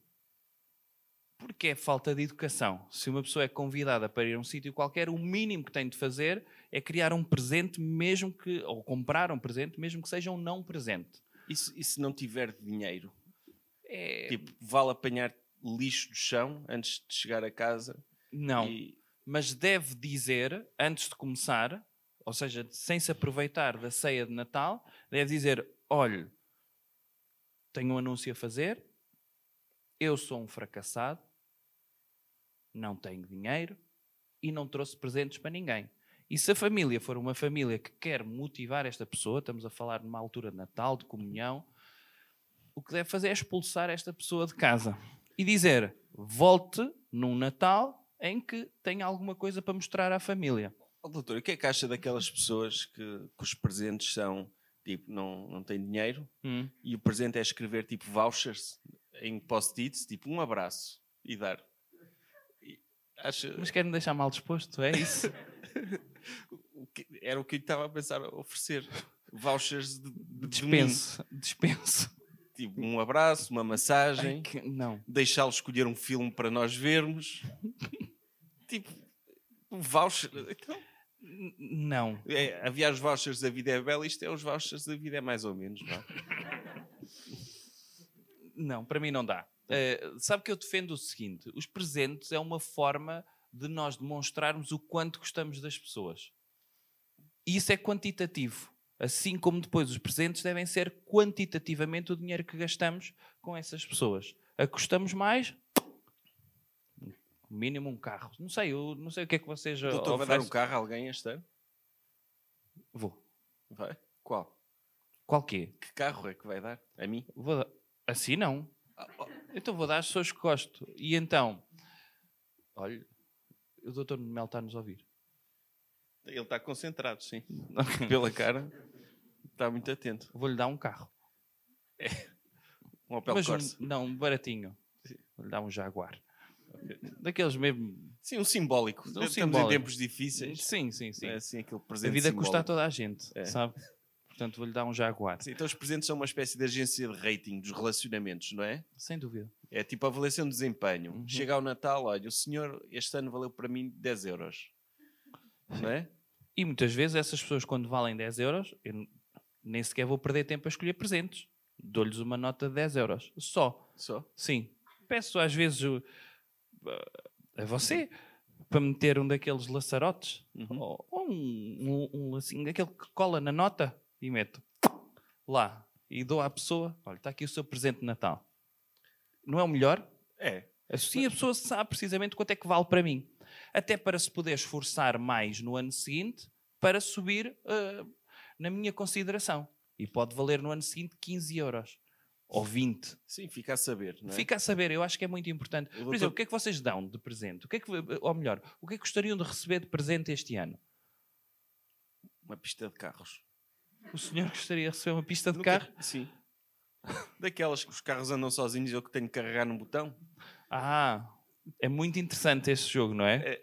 Porque é falta de educação. Se uma pessoa é convidada para ir a um sítio qualquer, o mínimo que tem de fazer é criar um presente, mesmo que. ou comprar um presente, mesmo que seja um não presente. E se, e se não tiver dinheiro? É... Tipo, vale apanhar lixo do chão antes de chegar a casa? Não. E- Mas deve dizer, antes de começar, ou seja, sem se aproveitar da ceia de Natal, deve dizer: olhe, tenho um anúncio a fazer, eu sou um fracassado, não tenho dinheiro e não trouxe presentes para ninguém. E se a família for uma família que quer motivar esta pessoa, estamos a falar numa altura de Natal, de comunhão, o que deve fazer é expulsar esta pessoa de casa e dizer: volte num Natal em que tenha alguma coisa para mostrar à família. Oh, doutor, o que é que acha daquelas pessoas que, que os presentes são, tipo, não, não têm dinheiro Hum. e o presente é escrever, tipo, vouchers em post-its, tipo, um abraço e dar? E Acha... Mas quer-me deixar mal disposto, é isso? o que- Era o que eu estava a pensar a oferecer. Vouchers de, de. Dispenso, dispenso. Tipo, um abraço, uma massagem, Ai, que- Não. deixá-lo escolher um filme para nós vermos. tipo, um voucher. Então, Não. é, havia os vouchers da vida é bela, isto é os vouchers da vida é mais ou menos. Vá. Não, para mim não dá. Eh, sabe que eu defendo o seguinte: os presentes é uma forma de nós demonstrarmos o quanto gostamos das pessoas. E isso é quantitativo. Assim como depois os presentes devem ser quantitativamente o dinheiro que gastamos com essas pessoas. A que gostamos mais, mínimo um carro. Não sei, eu não sei o que é que vocês Doutor, vai dar um carro a alguém este ano? Vou. Vai? Qual? Qual quê? Que carro é que vai dar? A mim? Vou dar. Assim não. Ah, oh, Então vou dar às pessoas que gosto. E então, olha, o doutor Mel está a nos ouvir. Ele está concentrado, sim. Pela cara, está muito atento. Vou-lhe dar um carro. Um Opel Mas um- Corsa. não, baratinho. Vou-lhe dar um Jaguar. Daqueles mesmo. Sim, um simbólico. Um Estamos simbólico. em tempos difíceis. Sim, sim, sim. É assim aquele a presente vida custa a simbólico. toda a gente, É. sabe? Portanto, vou-lhe dar um Jaguar. Sim, então os presentes são uma espécie de agência de rating dos relacionamentos, não é? Sem dúvida. É tipo a avaliação de desempenho. Uhum. Chega ao Natal, olha, o senhor este ano valeu para mim 10 euros. Não é? E muitas vezes essas pessoas, quando valem 10 euros, eu nem sequer vou perder tempo a escolher presentes. Dou-lhes uma nota de 10 euros. Só. Só? Sim. Peço às vezes a você para meter um daqueles laçarotes Uhum. ou, ou um, um, um lacinho, aquele que cola na nota e meto lá e dou à pessoa: olha, está aqui o seu presente de Natal. Não é o melhor? É. Assim a pessoa sabe precisamente quanto é que vale para mim. Até para se poder esforçar mais no ano seguinte para subir ah, na minha consideração. E pode valer no ano seguinte 15 euros ou 20. Sim, fica a saber, não é? Fica a saber, eu acho que é muito importante. Por doutor- exemplo, o que é que vocês dão de presente? O que é que, ou melhor, o que é que gostariam de receber de presente este ano? Uma pista de carros. O senhor gostaria de receber uma pista de Nunca- carro? Sim. Daquelas que os carros andam sozinhos e eu que tenho que carregar num botão. Ah, é muito interessante este jogo, não é?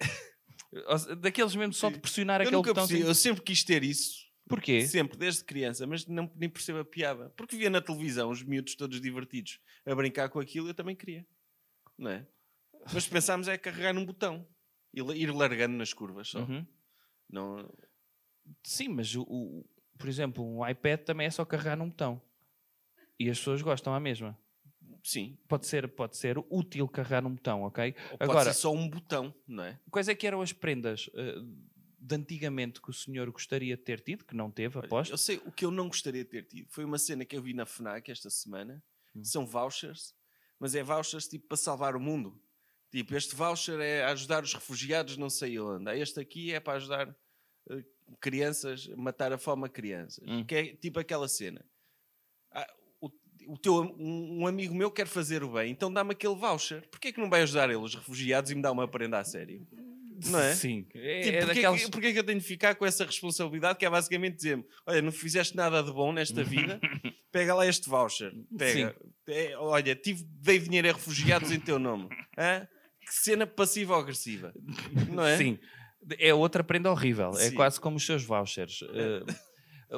Se- Daqueles mesmo só de pressionar Eu aquele nunca botão. percebi, eu sempre quis ter isso. Porquê? Sempre, desde criança, mas não, nem percebo a piada. Porque via na televisão os miúdos todos divertidos a brincar com aquilo, eu também queria. Não é? Mas pensámos é carregar num botão e ir largando nas curvas só. Uhum. Não, Sim, mas o, o- por exemplo, um iPad também é só carregar num botão. E as pessoas gostam à mesma. sim. Pode ser, pode ser útil carregar num botão, ok? Ou pode Agora, ser só um botão, não é? quais é que eram as prendas eh, de antigamente que o senhor gostaria de ter tido, que não teve, aposto? Eu sei, o que eu não gostaria de ter tido foi uma cena que eu vi na FNAC esta semana. Hum. São vouchers, mas é vouchers tipo para salvar o mundo. Tipo, este voucher é ajudar os refugiados não sei onde. Este aqui é para ajudar eh, crianças, matar a fome a crianças. Hum. Que é tipo aquela cena. Ah, o, o teu, um, um amigo meu quer fazer o bem, então dá-me aquele voucher. Porquê que não vai ajudar ele, os refugiados, e me dá uma prenda a sério? Não é? Sim. É, é porquê, daquelas... que, porquê que eu tenho de ficar com essa responsabilidade que é basicamente dizer-me olha, não fizeste nada de bom nesta vida, pega lá este voucher. Pega. É, olha, tive, dei dinheiro a refugiados em teu nome. Hã? Que cena passiva ou agressiva. Não é? Sim. É outra prenda horrível. É Sim. quase como os seus vouchers. Eh,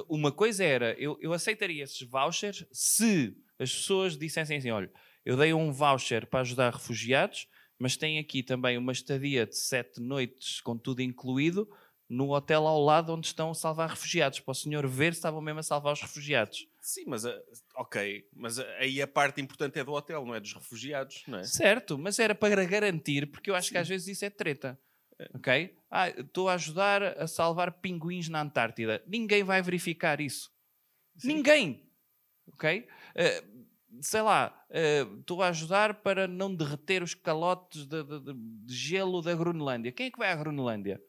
uma coisa era, eu, eu aceitaria esses vouchers se as pessoas dissessem assim: olha, eu dei um voucher para ajudar refugiados, mas tem aqui também uma estadia de sete noites, com tudo incluído, no hotel ao lado onde estão a salvar refugiados, para o senhor ver se estavam mesmo a salvar os refugiados. Sim, mas ah, ok. Mas ah, aí a parte importante é do hotel, não é dos refugiados, não é? Certo, mas era para garantir, porque eu acho que às vezes isso é treta. Ok? Ah, estou a ajudar a salvar pinguins na Antártida. Ninguém vai verificar isso. Ninguém. Ok? Eh, sei lá, eh, estou a ajudar para não derreter os calotes de, de- de- gelo da Groenlândia. Quem é que vai à Groenlândia?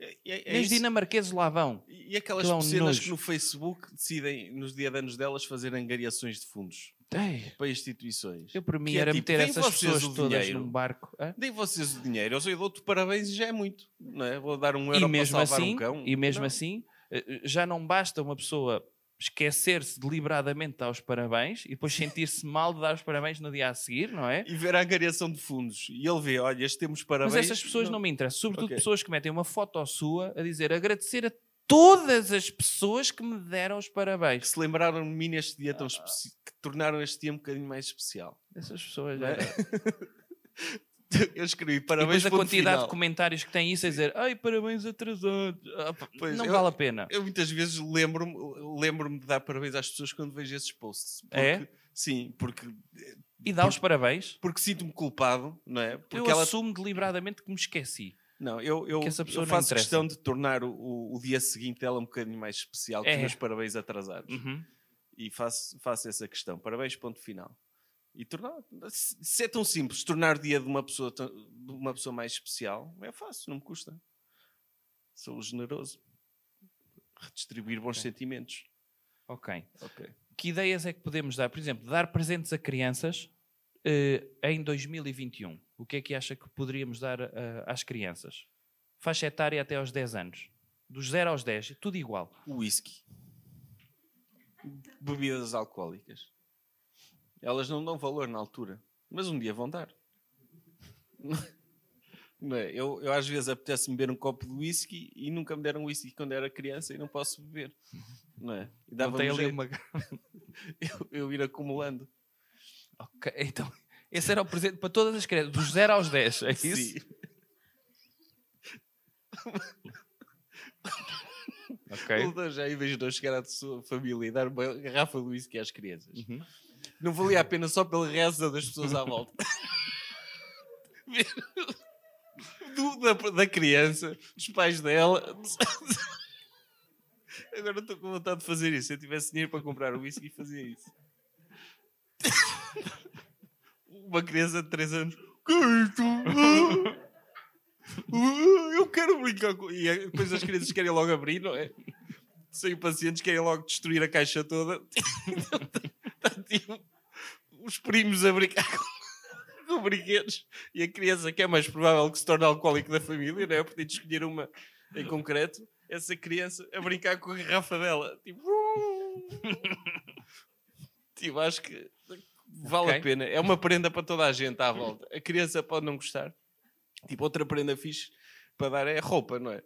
É- é- é Nem os dinamarqueses lá vão. E aquelas Aquilo é nojo. que no Facebook decidem, nos dia de anos delas, fazer angariações de fundos Ei, para instituições. eu, por mim, Que é era tipo, meter essas pessoas todas dinheiro. num barco. hã? Deem vocês o dinheiro. Eu sei, dou-te parabéns e já é muito. Não é? Vou dar um euro e mesmo para salvar assim, um cão. e mesmo Não. assim, eh, já não basta uma pessoa esquecer-se deliberadamente de dar os parabéns e depois sentir-se mal de dar os parabéns no dia a seguir, não é? E ver a angariação de fundos. E ele vê, olha, este temos parabéns. Mas essas pessoas não, me interessam, sobretudo Ok. pessoas que metem uma foto sua a dizer agradecer a todas as pessoas que me deram os Que parabéns. se lembraram de mim neste dia tão especial. Que tornaram este dia um bocadinho mais especial. Essas pessoas Não é? Eu escrevi E parabéns depois a quantidade final. de comentários que tem isso a dizer ai, parabéns atrasados. Ah, Pois, não eu- vale a pena. Eu muitas vezes lembro-me lembro de dar parabéns às pessoas quando vejo esses posts. Porque- É? Sim, porque, E dá os parabéns. porque sinto-me culpado, não é? Eu Porque ela assumo deliberadamente que me esqueci. Não, eu, eu, que eu faço questão de tornar o, o, dia seguinte dela um bocadinho mais especial que É. os meus parabéns atrasados. Uhum. E faço, faço essa questão. Parabéns, ponto final. E tornar, se é tão simples, tornar o dia de uma pessoa, de uma pessoa mais especial, é fácil, não me custa. Sou generoso. Redistribuir bons sentimentos. Ok. Ok. Que ideias é que podemos dar? Por exemplo, dar presentes a crianças eh, em 2021. O que é que acha que poderíamos dar eh, às crianças? Faixa etária até aos 10 anos. Dos 0 aos 10, tudo igual. Whisky. Bebidas alcoólicas. Elas não dão valor na altura, mas um dia vão dar. Não é? Eu, eu às vezes apetece-me beber um copo de whisky e nunca me deram whisky quando era criança e não posso beber. Não é? E Não dava tem ali uma... eu, eu ir acumulando. Ok, então, esse era o presente para todas as crianças, dos 0 aos 10, é isso? Sim. Ok. Já imaginou chegar à sua família e dar uma garrafa de whisky às crianças. Uhum. Não valia a pena só pela reza das pessoas à volta. Do- da, da criança, dos pais dela. Agora estou com vontade de fazer isso. Se eu tivesse dinheiro para comprar o whisky, fazia isso. Uma criança de 3 anos. "Que é isto? Ah, Eu quero brincar com. E depois as crianças querem logo abrir, não é? Sem pacientes querem logo destruir a caixa toda. Está tipo os primos a brincar com, com brinquedos e a criança que é mais provável que se torne alcoólico da família, não é? Tem de escolher uma em concreto, essa criança a brincar com a garrafa dela. Tipo, tipo acho que vale Ok. a pena. É uma prenda para toda a gente à volta. A criança pode não gostar. Tipo, outra prenda fixe para dar é roupa, não é?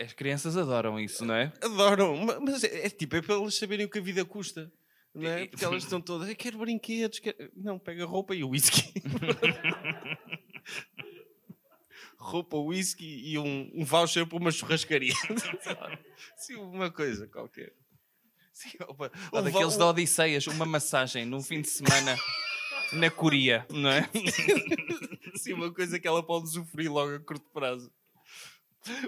As crianças adoram isso, não é? Adoram, ma- mas é, é tipo, é para elas saberem o que a vida custa. Não é? Porque elas estão todas, "Eu quero brinquedos, quero-" não, pega roupa e whisky. roupa, whisky e um, um voucher para uma churrascaria. Sim, uma coisa qualquer. Sim, opa, Um daqueles da Odisseias, uma massagem num fim de semana na Coreia, não é? Sim, uma coisa que ela pode sofrer logo a curto prazo.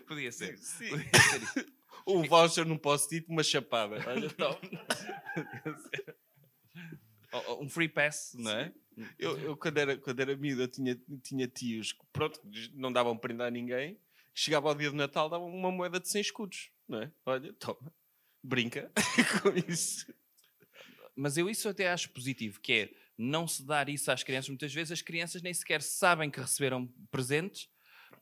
Podia ser. Sim. Podia ser isso. Um voucher num post-it, uma chapada. Olha, então. Ou- ou Um free pass, não é? Eu, eu, quando, era, quando era miúdo, tinha, tinha tios que, pronto, não davam prenda a ninguém. Chegava ao dia de Natal, davam uma moeda de 100 escudos, não é? Olha, toma, brinca com isso. Mas eu isso até acho positivo, que é não se dar isso às crianças. Muitas vezes as crianças nem sequer sabem que receberam presentes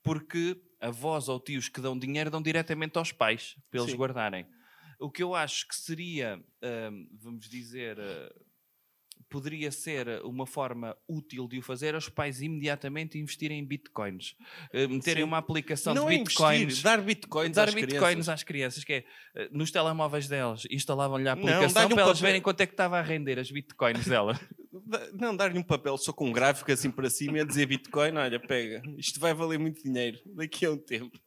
porque avós ou tios que dão dinheiro dão diretamente aos pais para eles Sim. guardarem. O que eu acho que seria, hum, vamos dizer, eh, poderia ser uma forma útil de o fazer, é os pais imediatamente investirem em bitcoins. Eh, meterem Sim. uma aplicação não de é bitcoins. investir, dar bitcoins Dar às bitcoins crianças. às crianças, que é eh, nos telemóveis delas, instalavam-lhe a Não, aplicação um para elas papel. verem quanto é que estava a render as bitcoins dela. Não, dar-lhe um papel só com um gráfico assim para cima e a dizer Bitcoin, olha, pega, isto vai valer muito dinheiro daqui a um tempo.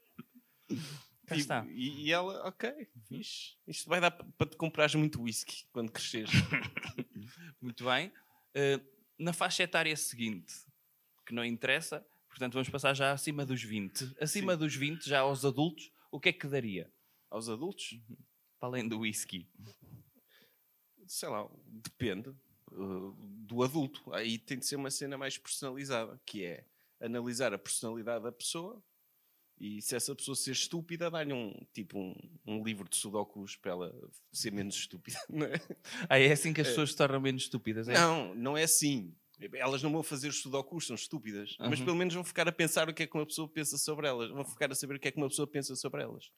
Cá E- está. E, e ela, ok, fixe. Isto vai dar pa- para te comprares muito whisky quando cresceres. Muito bem. Eh, na faixa etária seguinte, que não interessa, portanto vamos passar já acima dos 20. Acima Sim. dos 20, já aos adultos, o que é que daria? Aos adultos, Para além do whisky. sei lá, depende uh, do adulto. Aí tem de ser uma cena mais personalizada, que é analisar a personalidade da pessoa e se essa pessoa ser estúpida, dar-lhe um, tipo, um, um livro de sudokus para ela ser menos estúpida. É? Ah, é assim que as pessoas se tornam menos estúpidas, é? Não, não é assim. Elas não vão fazer os sudokus, são estúpidas. Mas Uhum. pelo menos vão ficar a pensar o que é que uma pessoa pensa sobre elas. Vão ficar a saber o que é que uma pessoa pensa sobre elas.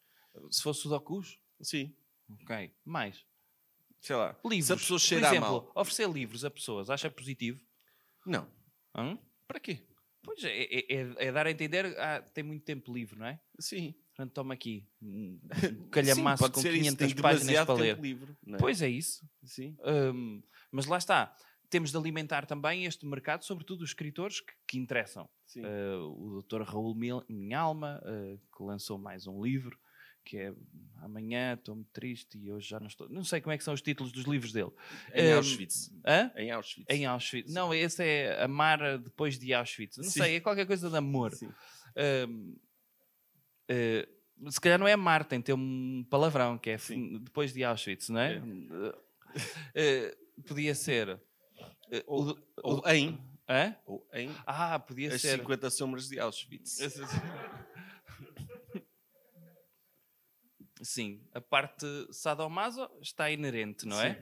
Se fosse sudokus? Sim. Ok. Mais. Sei lá. Livros. Se a pessoa Por cheira a exemplo, mal. oferecer livros a pessoas, acha positivo? Não. Hã? Para quê? Pois é, é, é- é dar a entender, ah, tem muito tempo livre, não é? Sim. Portanto, toma aqui um calhamaço Sim, com ser isso, 500 tem páginas para ler. livre. é? Pois é isso. Sim. Hum, mas lá está. Temos de alimentar também este mercado, sobretudo os escritores que, que interessam. Sim. Uh, o Dr. Raul Minhalma, uh, que lançou mais um livro, que é Amanhã estou-me triste e hoje já não estou. Não sei como é que são os títulos dos livros dele. Em Hum, Auschwitz. Hã? Em Auschwitz. Em Auschwitz. Não, esse é Amar depois de Auschwitz. Não Sim. sei, é qualquer coisa de amor. Hum, uh, se calhar não é amar, tem ter um palavrão, que é Sim. depois de Auschwitz, não é? É. Uh, podia ser. uh, Ou, o- ou em. Hã? Ou em Ah, podia As ser. 50 sombras de Auschwitz. Sim, a parte sadomaso está inerente, não é?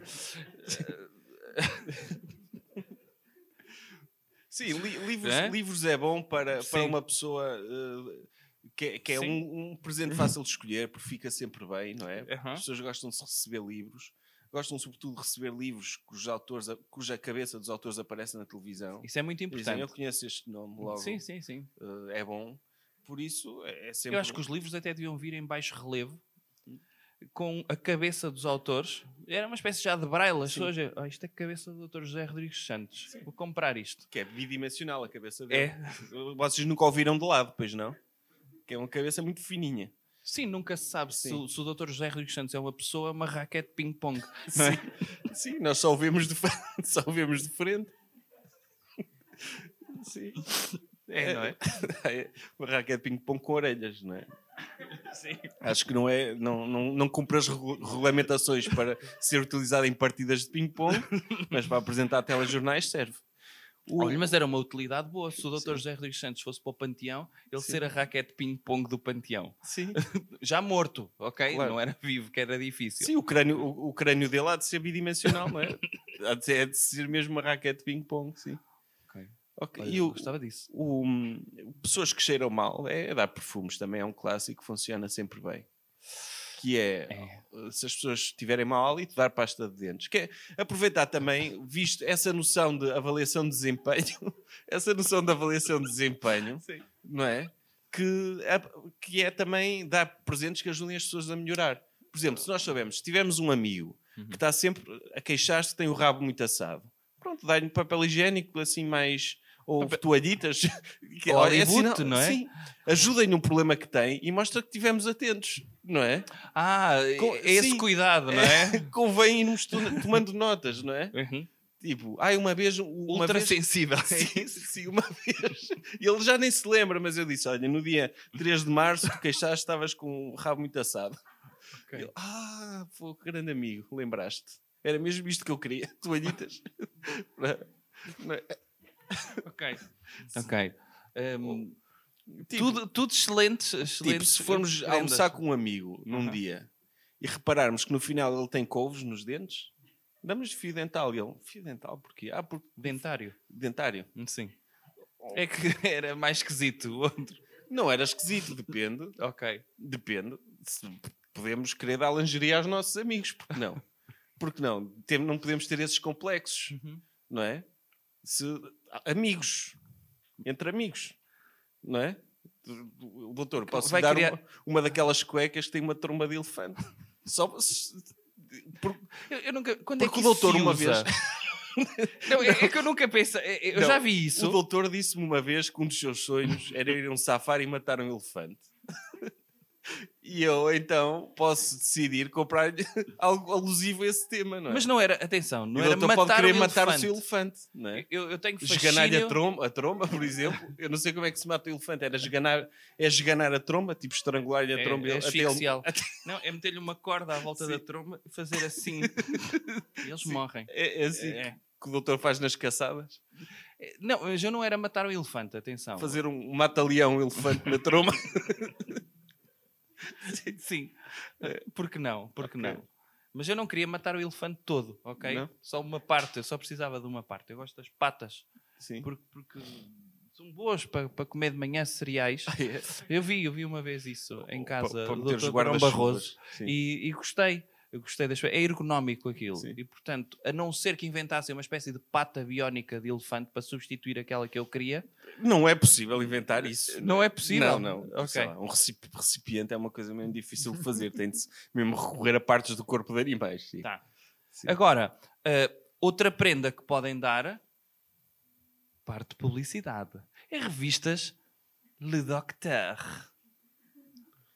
Sim, li- livros, Hã? livros é bom para, para uma pessoa eh, que, é- que é um, um presente fácil de escolher, porque fica sempre bem, não é? Aham. As pessoas gostam de receber livros, gostam sobretudo de receber livros cujos autores, cuja cabeça dos autores aparece na televisão. Isso é muito Dizem, importante. eu conheço este nome logo, Sim, sim, sim. eh, é bom. Por isso, é é sempre... Eu acho que os livros até deviam vir em baixo relevo com a cabeça dos autores. Era uma espécie já de Sim. pessoas, oh, isto é a cabeça do Dr. José Rodrigues Santos. Vou comprar isto. Que é bidimensional a cabeça dele. É. Vocês nunca ouviram de lado, pois não? Que é uma cabeça muito fininha. Sim, nunca se sabe se, Sim. o- se o Dr. José Rodrigues Santos é uma pessoa, uma raquete de ping-pong. é? Sim, nós só o vemos de frente. Só vemos de frente. Sim. É, não é? É uma raquete de ping-pong com orelhas, não é? Sim. Acho que não é. Não, não, não cumpre as regu- regulamentações para ser utilizado em partidas de ping-pong, mas para apresentar telejornais serve. O- Olha, mas era uma utilidade boa. Se o Dr. José Rodrigues Santos fosse para o Panteão, ele Sim. ser a raquete de ping-pong do Panteão. Sim. Já morto, ok? Claro. Não era vivo, que era difícil. Sim, o crânio, o, o crânio dele há de ser bidimensional, não é? Há de ser, é de ser mesmo uma raquete de ping-pong, sim. Ok. Ok, Olha, E o, gostava disso. o- pessoas que cheiram mal é dar perfumes também é um clássico funciona sempre bem. Que é, se as pessoas tiverem mau hálito dar pasta de dentes. Que é aproveitar também visto essa noção de avaliação de desempenho essa noção de avaliação de desempenho não é? Que é, que é também dar presentes que ajudem as pessoas a melhorar. Por exemplo se nós sabemos se tivermos um amigo que está sempre a queixar-se que tem o rabo muito assado pronto dá-lhe papel higiênico assim mais ou toalhitas que, Ou é Hollywood, sinal- não é? Sim, ajudem no problema que tem e mostra que estivemos atentos, não é? Ah, Com- é esse sim. cuidado, não é? Convém irmos to- tomando notas, não é? Uhum. Tipo, ai, uma vez. Uma Ultra vez, sensível. é Sim, sim, uma vez. Ele já nem se lembra, mas eu disse: Olha, no dia 3 de março, tu queixaste, estavas com o rabo muito assado. Ok. Ele, ah, foi grande amigo, lembraste? Era mesmo isto que eu queria, toalhitas. Ok. Ok. Um, Tipo, tudo, tudo excelentes, tipo, excelentes se formos prendas. almoçar com um amigo num Aham. dia e repararmos que no final ele tem couves nos dentes, damos fio dental. E ele, fio dental, porquê? Ah, porque Dentário. dentário. Sim. É que era mais esquisito o outro. Não era esquisito, depende. Ok. Depende. Se podemos querer dar lingerie aos nossos amigos, porque não? Porque não? Tem- não podemos ter esses complexos, Uhum. não é? Se, amigos. Entre amigos, não é? O doutor, posso Vai dar criar- uma, uma daquelas cuecas que tem uma tromba de elefante? Só se- por- Eu, eu nunca, quando é Porque que o doutor uma vez- Não, é, é que eu nunca pensei. é- é- Eu Não, já vi isso. O doutor disse-me uma vez que um dos seus sonhos era ir a um safari e matar um elefante. E eu, então, posso decidir comprar algo alusivo a esse tema, não é? Mas não era, atenção, não E o era matar pode querer o matar o elefante. seu elefante, não é? Eu, eu tenho fascínio... a tromba, a tromba, por exemplo. Eu não sei como é que se mata o elefante. Era esganar, é esganar a tromba, tipo estrangular-lhe a É- tromba. é ele- até ele- até- Não, é meter-lhe uma corda à volta Sim. da tromba e fazer assim. e eles morrem. É, é assim É. que o doutor faz nas caçadas. É, Não, mas eu não era matar o elefante, atenção. Fazer um, um mata-leão elefante na tromba. Sim. Eh, Por que não? Por que Ok. não? Mas eu não queria matar o elefante todo, ok? Não? Só uma parte, eu só precisava de uma parte. Eu gosto das patas, Sim. porque, porque são boas para, para comer de manhã cereais. Eu vi, eu vi uma vez isso em casa Para, para do Dr. Barroso Sim. e, e gostei. Eu gostei das É ergonómico aquilo. Sim. E portanto, a não ser que inventassem uma espécie de pata biónica de elefante para substituir aquela que eu queria, Não é possível inventar isso. não é possível. Não, não. Ok. Sei lá, um recip- recipiente é uma coisa mesmo difícil de fazer. Tem-se mesmo recorrer a partes do corpo de animais. Sim. Tá. Sim. Agora, eh, outra prenda que podem dar, parte de publicidade. É revistas Le Docteur,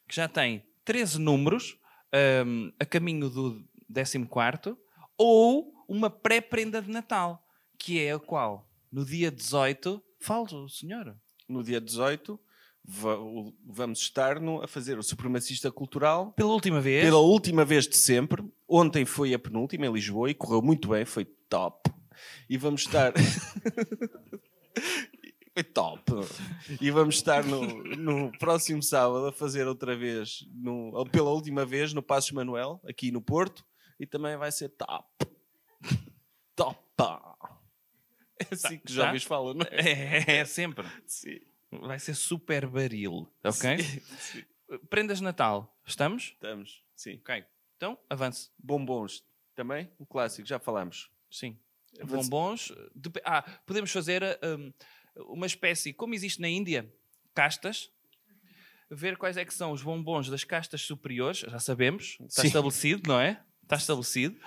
que já tem 13 números ehm, a caminho do 14 ou uma pré-prenda de Natal, que é a qual? No dia 18, falo, senhor. No dia 18, va- o- vamos estar no- a fazer o Supremacista Cultural Pela última vez, pela última vez de sempre. Ontem foi a penúltima em Lisboa e correu muito bem, foi top. E vamos estar. foi top. E vamos estar no, no próximo sábado a fazer outra vez, no- pela última vez, no Passos Manuel, aqui no Porto. E também vai ser top. Top. É assim que os Tá. jovens falam, não é? é, é sempre. Sim. Vai ser super baril, ok? Sim, sim. Prendas Natal, estamos? Estamos, sim. Ok. Então, avance. Bombons, também, um clássico, já falámos. Sim. Avance. Bombons. Ah, podemos fazer hum, uma espécie, como existe na Índia, castas. Ver quais é que são os bombons das castas superiores, já sabemos, está Sim. estabelecido, não é? Está estabelecido.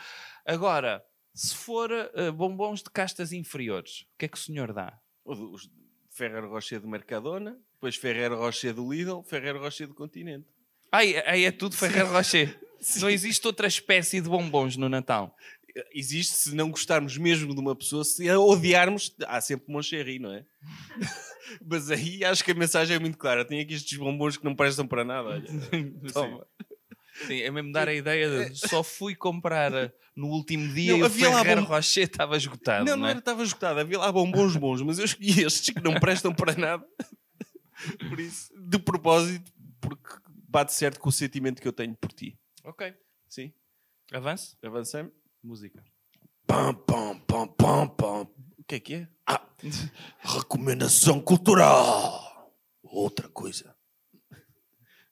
Agora, se for uh, bombons de castas inferiores, o que é que o senhor dá? Os Ferrero Rocher do Mercadona, depois Ferrero Rocher do Lidl, Ferrero Rocher do Continente. Ai, aí é tudo Ferrero Rocher. Não existe outra espécie de bombons no Natal. Existe se não gostarmos mesmo de uma pessoa, se a odiarmos, há sempre Moncherry, não é? Mas aí acho que a mensagem é muito clara. Tem aqui estes bombons que não prestam para nada. Olha. Toma. Sim, é mesmo dar a ideia de só fui comprar no último dia Não, e o Ferrero bom- Rocher estava esgotado. Não, Não, não é? era, estava esgotado. Havia lá bombons bons, mas eu escolhi estes que não prestam para nada. Por isso, de propósito, porque bate certo com o sentimento que eu tenho por ti. Ok. Sim, Avance. avancemos. Música. Pam, pam, pam, pam, pam. O que é que é? Recomendação cultural. Outra coisa.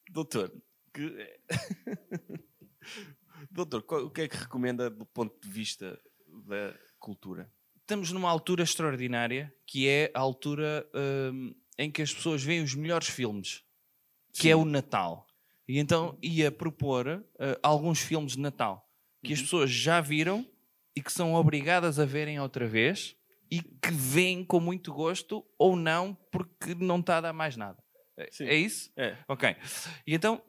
Doutor, que... Doutor, qual- o que é que recomenda do ponto de vista da cultura? Estamos numa altura extraordinária que é a altura hum, em que as pessoas veem os melhores filmes, que Sim. é o Natal. E então ia propor uh, alguns filmes de Natal que as pessoas já viram e que são obrigadas a verem outra vez e que veem com muito gosto ou não porque não está a dar mais nada. É- Sim. É isso? É, Ok. E então,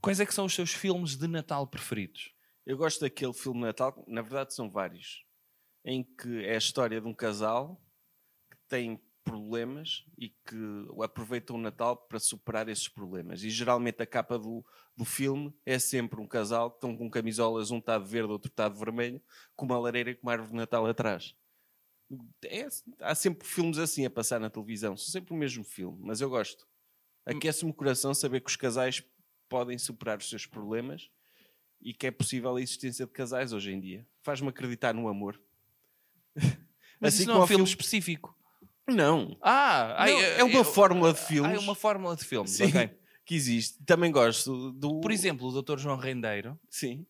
quais é que são os seus filmes de Natal preferidos? eu gosto daquele filme de Natal, na verdade são vários. em que é a história de um casal que tem problemas e que aproveitam o Natal para superar esses problemas. E geralmente a capa do, do filme é sempre um casal que estão com camisolas, um está de verde, outro está de vermelho, com uma lareira e com uma árvore de Natal atrás. É- há sempre filmes assim a passar na televisão, são sempre o mesmo filme, mas eu gosto. Aquece-me o coração saber que os casais podem superar os seus problemas e que é possível a existência de casais hoje em dia. Faz-me acreditar no amor. Mas Assim isso não é um filme filme- específico. Não, Ah, ai, Não, eu- é uma eu- fórmula de Ah, filmes. é uma fórmula de filmes, Sim, ok. que existe. Também gosto do. Por exemplo, o Dr. João Rendeiro sim,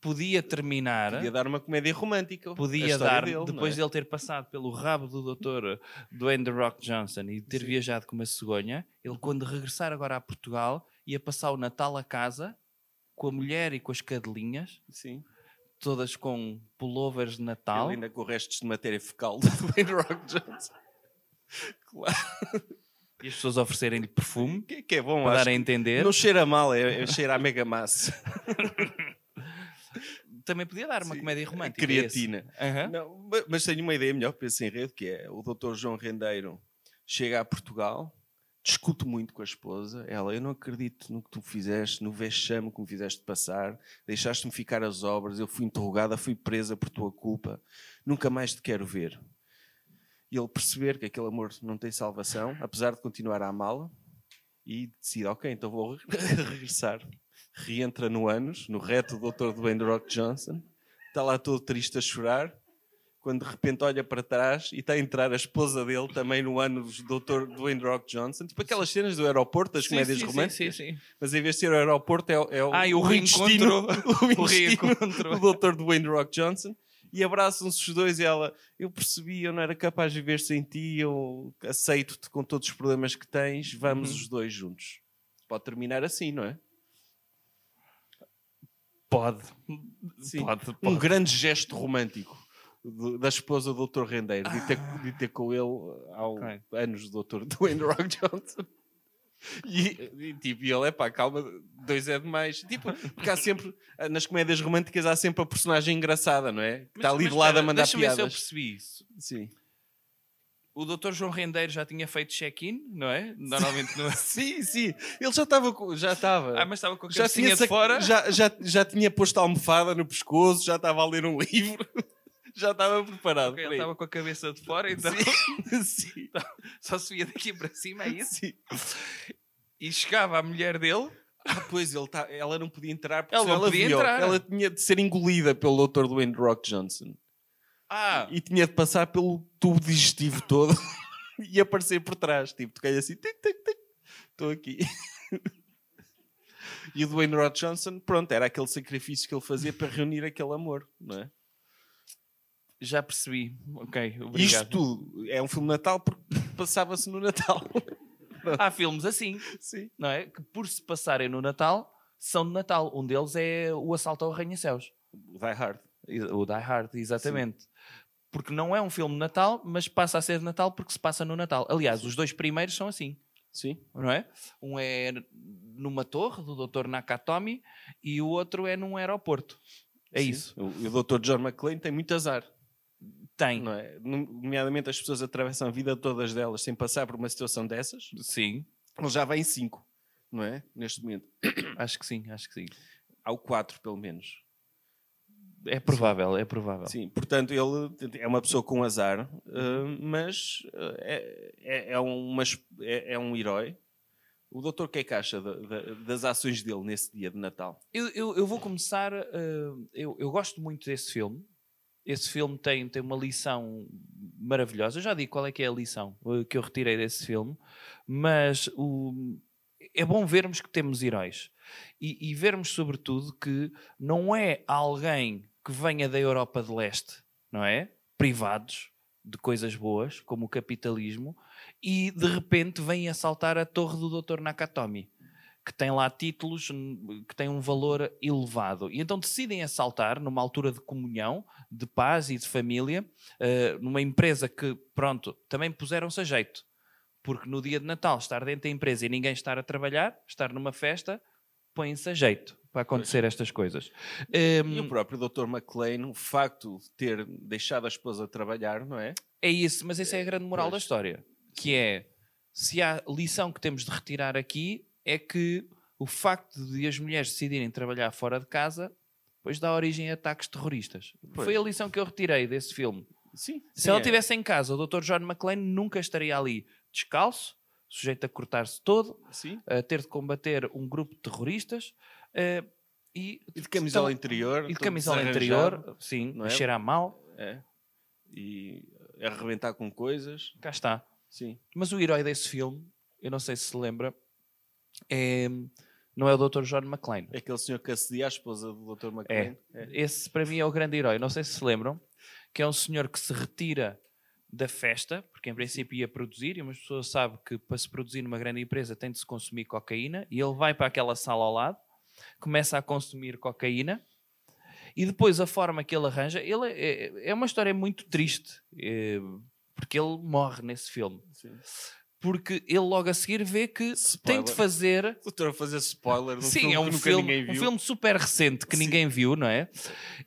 podia terminar, podia dar uma comédia romântica. podia dar, dele, depois é? dele ter passado pelo rabo do Dr. Dwayne The Rock Johnson e ter Sim. viajado com uma cegonha, ele quando regressar agora a Portugal ia passar o Natal a casa com a mulher e com as cadelinhas, Sim. Todas com pullovers de Natal. Ele ainda com restos de matéria fecal do Dwayne Rock Johnson. Claro. E as pessoas oferecerem-lhe perfume Que, que é bom, para dar a entender. Não cheira mal, é, é cheira a mega massa. Também podia dar uma Sim, comédia romântica. Creatina. esse. Aham. Não, ma- mas tenho uma ideia melhor para esse enredo, que é o Dr. João Rendeiro chega a Portugal, discute muito com a esposa, ela, eu não acredito no que tu fizeste, no vexame que me fizeste passar, deixaste-me ficar às obras, eu fui interrogada, fui presa por tua culpa, nunca mais te quero ver. E ele perceber que aquele amor não tem salvação, apesar de continuar a amá-la, e decide, ok, então vou regressar. Reentra no anos, no reto do Dr. Dwayne Rock Johnson, está lá todo triste a chorar, quando de repente olha para trás e está a entrar a esposa dele também no ano do Dr. Dwayne Rock Johnson, tipo aquelas cenas do aeroporto, das Sim, comédias sim, sim, românticas. sim, sim. Mas em vez de ser o aeroporto, é, o- é o, Ah, o intestino, reencontro- o o reencontro. do Dr. Dwayne Rock Johnson. E abraçam-se os dois e ela, eu percebi, eu não era capaz de viver sem ti, eu aceito-te com todos os problemas que tens, vamos Uhum. os dois juntos. Pode terminar assim, não é? Pode. Sim. Pode, Um pode. grande gesto romântico do- da esposa do Dr. Rendeiro, de ter, de ter com ele há um- Ok. anos o Dr. Dwayne Rock Johnson. E, e, tipo, e ele é pá, calma, dois é demais. Tipo, porque há sempre, nas comédias românticas, há sempre a personagem engraçada, não é? Que está ali de lado a mandar Deixa-me ver se eu piadas. percebi isso. Sim. O Dr. João Rendeiro já tinha feito check-in, não é? Normalmente não é. sim, sim. Ele já estava. com- Já estava. Ah, mas estava com a já tinha, de fora. já, já, já tinha posto a almofada no pescoço, já estava a ler um livro, já estava preparado. Ok, ele estava com a cabeça de fora, então Sim. só se via daqui para cima, é isso? Sim. E chegava a mulher dele. Ah, pois, ele tá, ela não podia entrar porque Ela não podia viu. entrar. Ela tinha de ser engolida pelo Dr. Dwayne Rock Johnson Ah, e tinha de passar pelo tubo digestivo todo e aparecer por trás. Tipo, toquei assim, tic, tic, tic. Estou aqui. E o Dwayne Rock Johnson, pronto, era aquele sacrifício que ele fazia para reunir aquele amor, não é? Já percebi. Ok, Isto obrigado. tudo é um filme de Natal porque passava-se no Natal. Há filmes assim, Sim. não é? Que por se passarem no Natal, são de Natal. Um deles é o Assalto ao Arranha-Céus. Die Hard. O Die Hard, exatamente. Porque não é um filme de Natal, mas passa a ser de Natal porque se passa no Natal. Aliás, os dois primeiros são assim, Sim. não é? Um é numa torre do Dr. Nakatomi e o outro é num aeroporto. É Sim. isso. O, o Dr. John McClane tem muito azar. Tem. Não é? Nomeadamente as pessoas atravessam a vida todas delas sem passar por uma situação dessas. Sim, Ele já vai em 5, não é? Neste momento. acho que sim, acho que sim. Há o 4, pelo menos. É provável, é provável. Sim, portanto, ele é uma pessoa com azar, eh, mas eh, é, é, é, uma é, é um herói. O doutor, o que é que acha da- da- das ações dele nesse dia de Natal? Eu, eu, eu vou começar. eh, eu, eu gosto muito desse filme. Esse filme tem, tem uma lição maravilhosa. Eu já digo qual é que é a lição eh, que eu retirei desse filme, mas o, é bom vermos que temos heróis e, e vermos, sobretudo, que não é alguém que venha da Europa de Leste, não é? Privados de coisas boas, como o capitalismo, e de repente vem assaltar a torre do Dr. Nakatomi que tem lá títulos que têm um valor elevado. E então decidem assaltar numa altura de comunhão, de paz e de família, eh, numa empresa que, pronto, também puseram-se a jeito. Porque no dia de Natal, estar dentro da empresa e ninguém estar a trabalhar, estar numa festa, põem-se a jeito. para acontecer estas coisas. E Hum, o próprio Dr. McLean, o facto de ter deixado a esposa trabalhar, não é? É isso, mas essa é a grande moral da Pois. história. Que é, se há lição que temos de retirar aqui, é que o facto de as mulheres decidirem trabalhar fora de casa depois dá origem a ataques terroristas. Pois. Foi a lição que eu retirei desse filme. Sim. Se ela estivesse em casa, o Dr. John McClane nunca estaria ali descalço, sujeito a cortar-se todo, Sim. a ter de combater um grupo de terroristas eh, e, E de camisola então- interior. e de camisola interior, sim, não a é? cheirar mal, É. E arrebentar com coisas. cá está. Sim. Mas o herói desse filme, eu não sei se se lembra, é, não é o Dr. John McClane. É aquele senhor que assedia a esposa do Dr. McLean. É. Esse para mim é o grande herói. Não sei se se lembram, que é um senhor que se retira da festa, porque em princípio ia produzir, e uma pessoa sabe que para se produzir numa grande empresa tem de se consumir cocaína, e ele vai para aquela sala ao lado, começa a consumir cocaína, e depois a forma que ele arranja, ele é, é uma história muito triste, é, porque ele morre nesse filme. Sim. Porque ele logo a seguir vê que tem de Spoiler. fazer Doutor, a fazer spoiler. de um Sim, filme é um que nunca filme, ninguém um viu. filme super recente que Sim. ninguém viu, não é?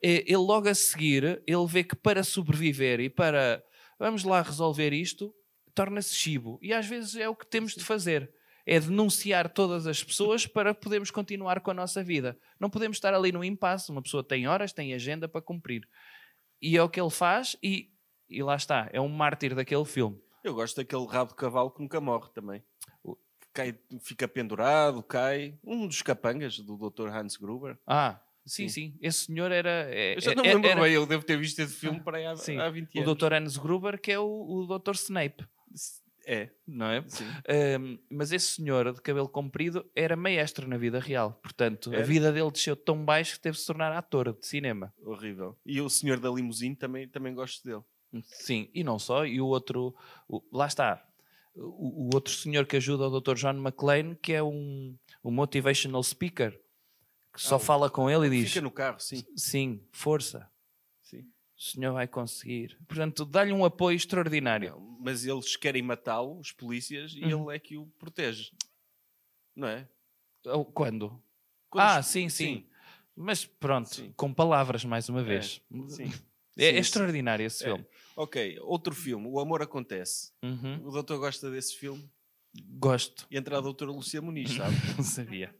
Eh, Ele logo a seguir, ele vê que para sobreviver e para vamos lá resolver isto, torna-se chibo. E às vezes é o que temos de fazer. É denunciar todas as pessoas para podermos continuar com a nossa vida. Não podemos estar ali no impasse. Uma pessoa tem horas, tem agenda para cumprir. E é o que ele faz e, e lá está. É um mártir daquele filme. Eu gosto daquele rabo de cavalo que nunca morre também. O- Cai, fica pendurado, cai. Um dos capangas do Dr. Hans Gruber. Ah, sim, Sim. sim. Esse senhor era... é- Eu já não é- me lembro era- bem, eu devo ter visto esse filme para aí há, Sim. há 20 o anos. Dr. Hans Gruber, que é o, o Dr. Snape, É, não é? sim. Um, mas esse senhor de cabelo comprido era maestro na vida real. Portanto, a Era? vida dele desceu tão baixo que teve de se tornar ator de cinema. Horrível. E o senhor da limusine também, também gosto dele. Sim, e não só. E o outro, o- lá está, o, o outro senhor que ajuda o Dr. John McClane, que é um, um motivational speaker, que só Ah, o- fala com ele e diz: Fica no carro, sim. Sim, força, sim. o senhor vai conseguir. Portanto, dá-lhe um apoio extraordinário. Não, mas eles querem matá-lo, os polícias, e Uhum. ele é que o protege. Não é? Quando? Quando ah, os- sim, sim, Mas pronto, Sim. com palavras mais uma vez. Sim. É, é extraordinário esse É. filme. Ok, outro filme, O Amor Acontece. Uhum. O doutor gosta desse filme. Gosto. E entra a doutora Lucia Muniz, sabe? Não sabia.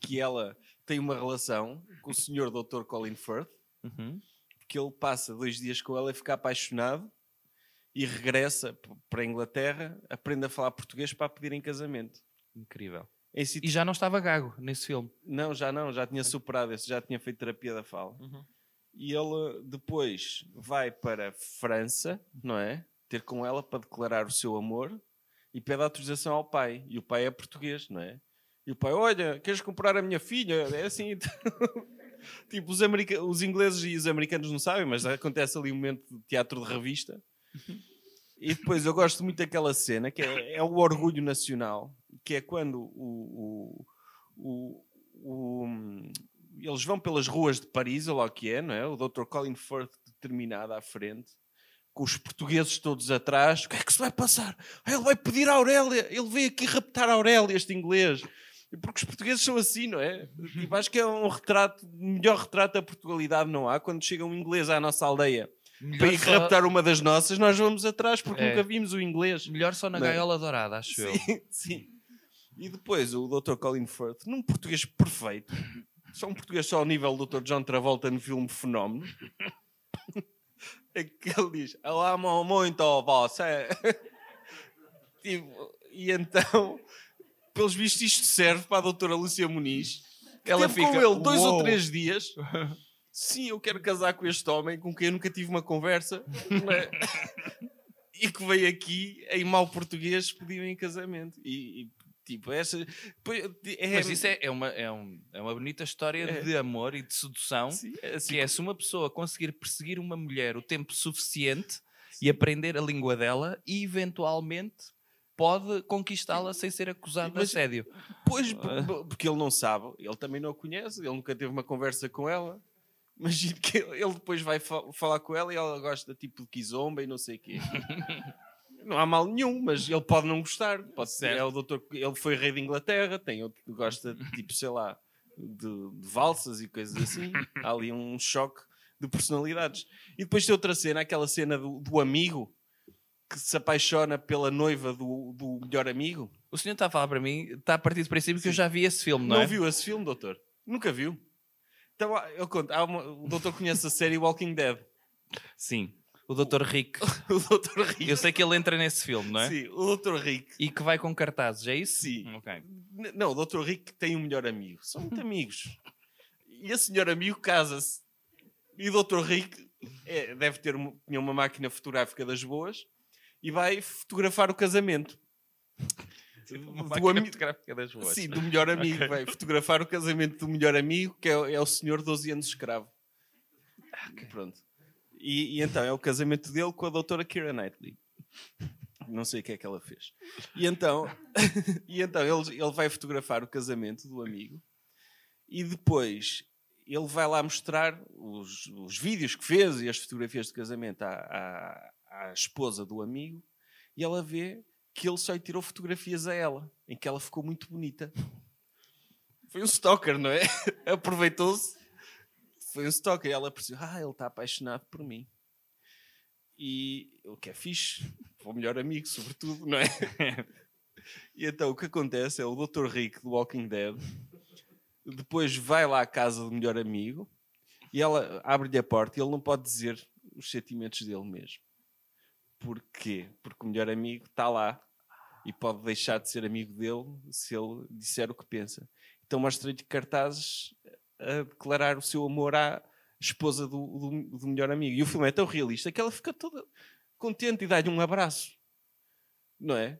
que ela tem uma relação com o senhor doutor Colin Firth, Uhum. que ele passa dois dias com ela e fica apaixonado e regressa para a Inglaterra, aprende a falar português para a pedir em casamento. Incrível. Situ- E já não estava gago nesse filme. Não, já não, já tinha superado esse, já tinha feito terapia da fala. Uhum. E ele depois vai para a França, não é? Ter com ela para declarar o seu amor e pede autorização ao pai. E o pai é português, não é? E o pai, olha, queres comprar a minha filha? É assim. tipo, os, america- os ingleses e os americanos não sabem, mas acontece ali um momento de teatro de revista. E depois eu gosto muito daquela cena que é, é o orgulho nacional, que é quando o, o, o- o- eles vão pelas ruas de Paris, ou lá o que é, não é? O Dr. Colin Firth determinado à frente, com os portugueses todos atrás. O que é que se vai passar? Ah, Ele vai pedir a Aurélia, ele veio aqui raptar a Aurélia, este inglês. Porque os portugueses são assim, não é? Tipo, acho que é um retrato, melhor retrato da Portugalidade não há. Quando chega um inglês à nossa aldeia para ir só, raptar uma das nossas, nós vamos atrás porque É. nunca vimos o inglês. melhor só na Não é? gaiola dourada, acho eu. Sim, sim. E depois o Dr. Colin Firth, num português perfeito, só um português só ao nível do Dr. John Travolta no filme Fenómeno, é que ele diz: Eu amo muito você. Tipo, e então, pelos vistos, isto serve para a doutora Lúcia Muniz. que Ela teve com fica, ele dois ou "Uou." três dias. Sim, eu quero casar com este homem com quem eu nunca tive uma conversa. é? e que veio aqui em mau português pedir em casamento. E, e, tipo, essa. É, Mas isso é, é uma, é, um- é uma bonita história É. de amor e de sedução. Sim, é assim que é se uma pessoa conseguir perseguir uma mulher o tempo suficiente e aprender a língua dela, e eventualmente pode conquistá-la sem ser acusado de Mas- assédio. Pois, por- porque ele não sabe, ele também não a conhece, ele nunca teve uma conversa com ela. Imagino que ele depois vai fa- falar com ela e ela gosta tipo de kizomba e não sei o quê. Não há mal nenhum, mas ele pode não gostar. Pode ser, é o doutor, ele foi rei de Inglaterra, tem outro que gosta de tipo, sei lá, de, de valsas e coisas assim. Há ali um choque de personalidades. E depois tem outra cena, aquela cena do, do amigo que se apaixona pela noiva do, do melhor amigo. O senhor está a falar para mim, está a partir do princípio que eu já vi esse filme, não, Não, é? viu esse filme, doutor? Nunca viu? Então, eu conto, uma- o doutor conhece a série Walking Dead. Sim. O Dr. Rick. O doutor Rick. Eu sei que ele entra nesse filme, não é? Sim, o doutor Rick. E que vai com cartazes, é isso? Sim. Não, o doutor Rick tem um melhor amigo. São muito amigos. E esse melhor amigo casa-se. E o doutor Rick é, deve ter uma, tinha uma máquina fotográfica das boas e vai fotografar o casamento. Uma do fotográfica das boas. Sim, do melhor amigo. Ok. Vai fotografar o casamento do melhor amigo, que é, é o senhor 12 anos escravo. Pronto. E, e então é o casamento dele com a doutora Kira Knightley. Não sei o que é que ela fez. E então, e então ele, ele vai fotografar o casamento do amigo e depois ele vai lá mostrar os, os vídeos que fez e as fotografias de casamento à, à, à esposa do amigo e ela vê que ele só lhe tirou fotografias a ela, em que ela ficou muito bonita. Foi um stalker, não é? Aproveitou-se. Foi um stalker. E ela percebeu, ah, ele está apaixonado por mim. E o que é fixe, o melhor amigo, sobretudo, não é? E então o que acontece é o Dr. Rick do Walking Dead depois vai lá à casa do melhor amigo e ela abre-lhe a porta e ele não pode dizer os sentimentos dele mesmo. Porquê? Porque o melhor amigo está lá e pode deixar de ser amigo dele se ele disser o que pensa. Então mostra-lhe cartazes a declarar o seu amor à esposa do, do, do melhor amigo. E o filme é tão realista que ela fica toda contente e dá-lhe um abraço. Não é?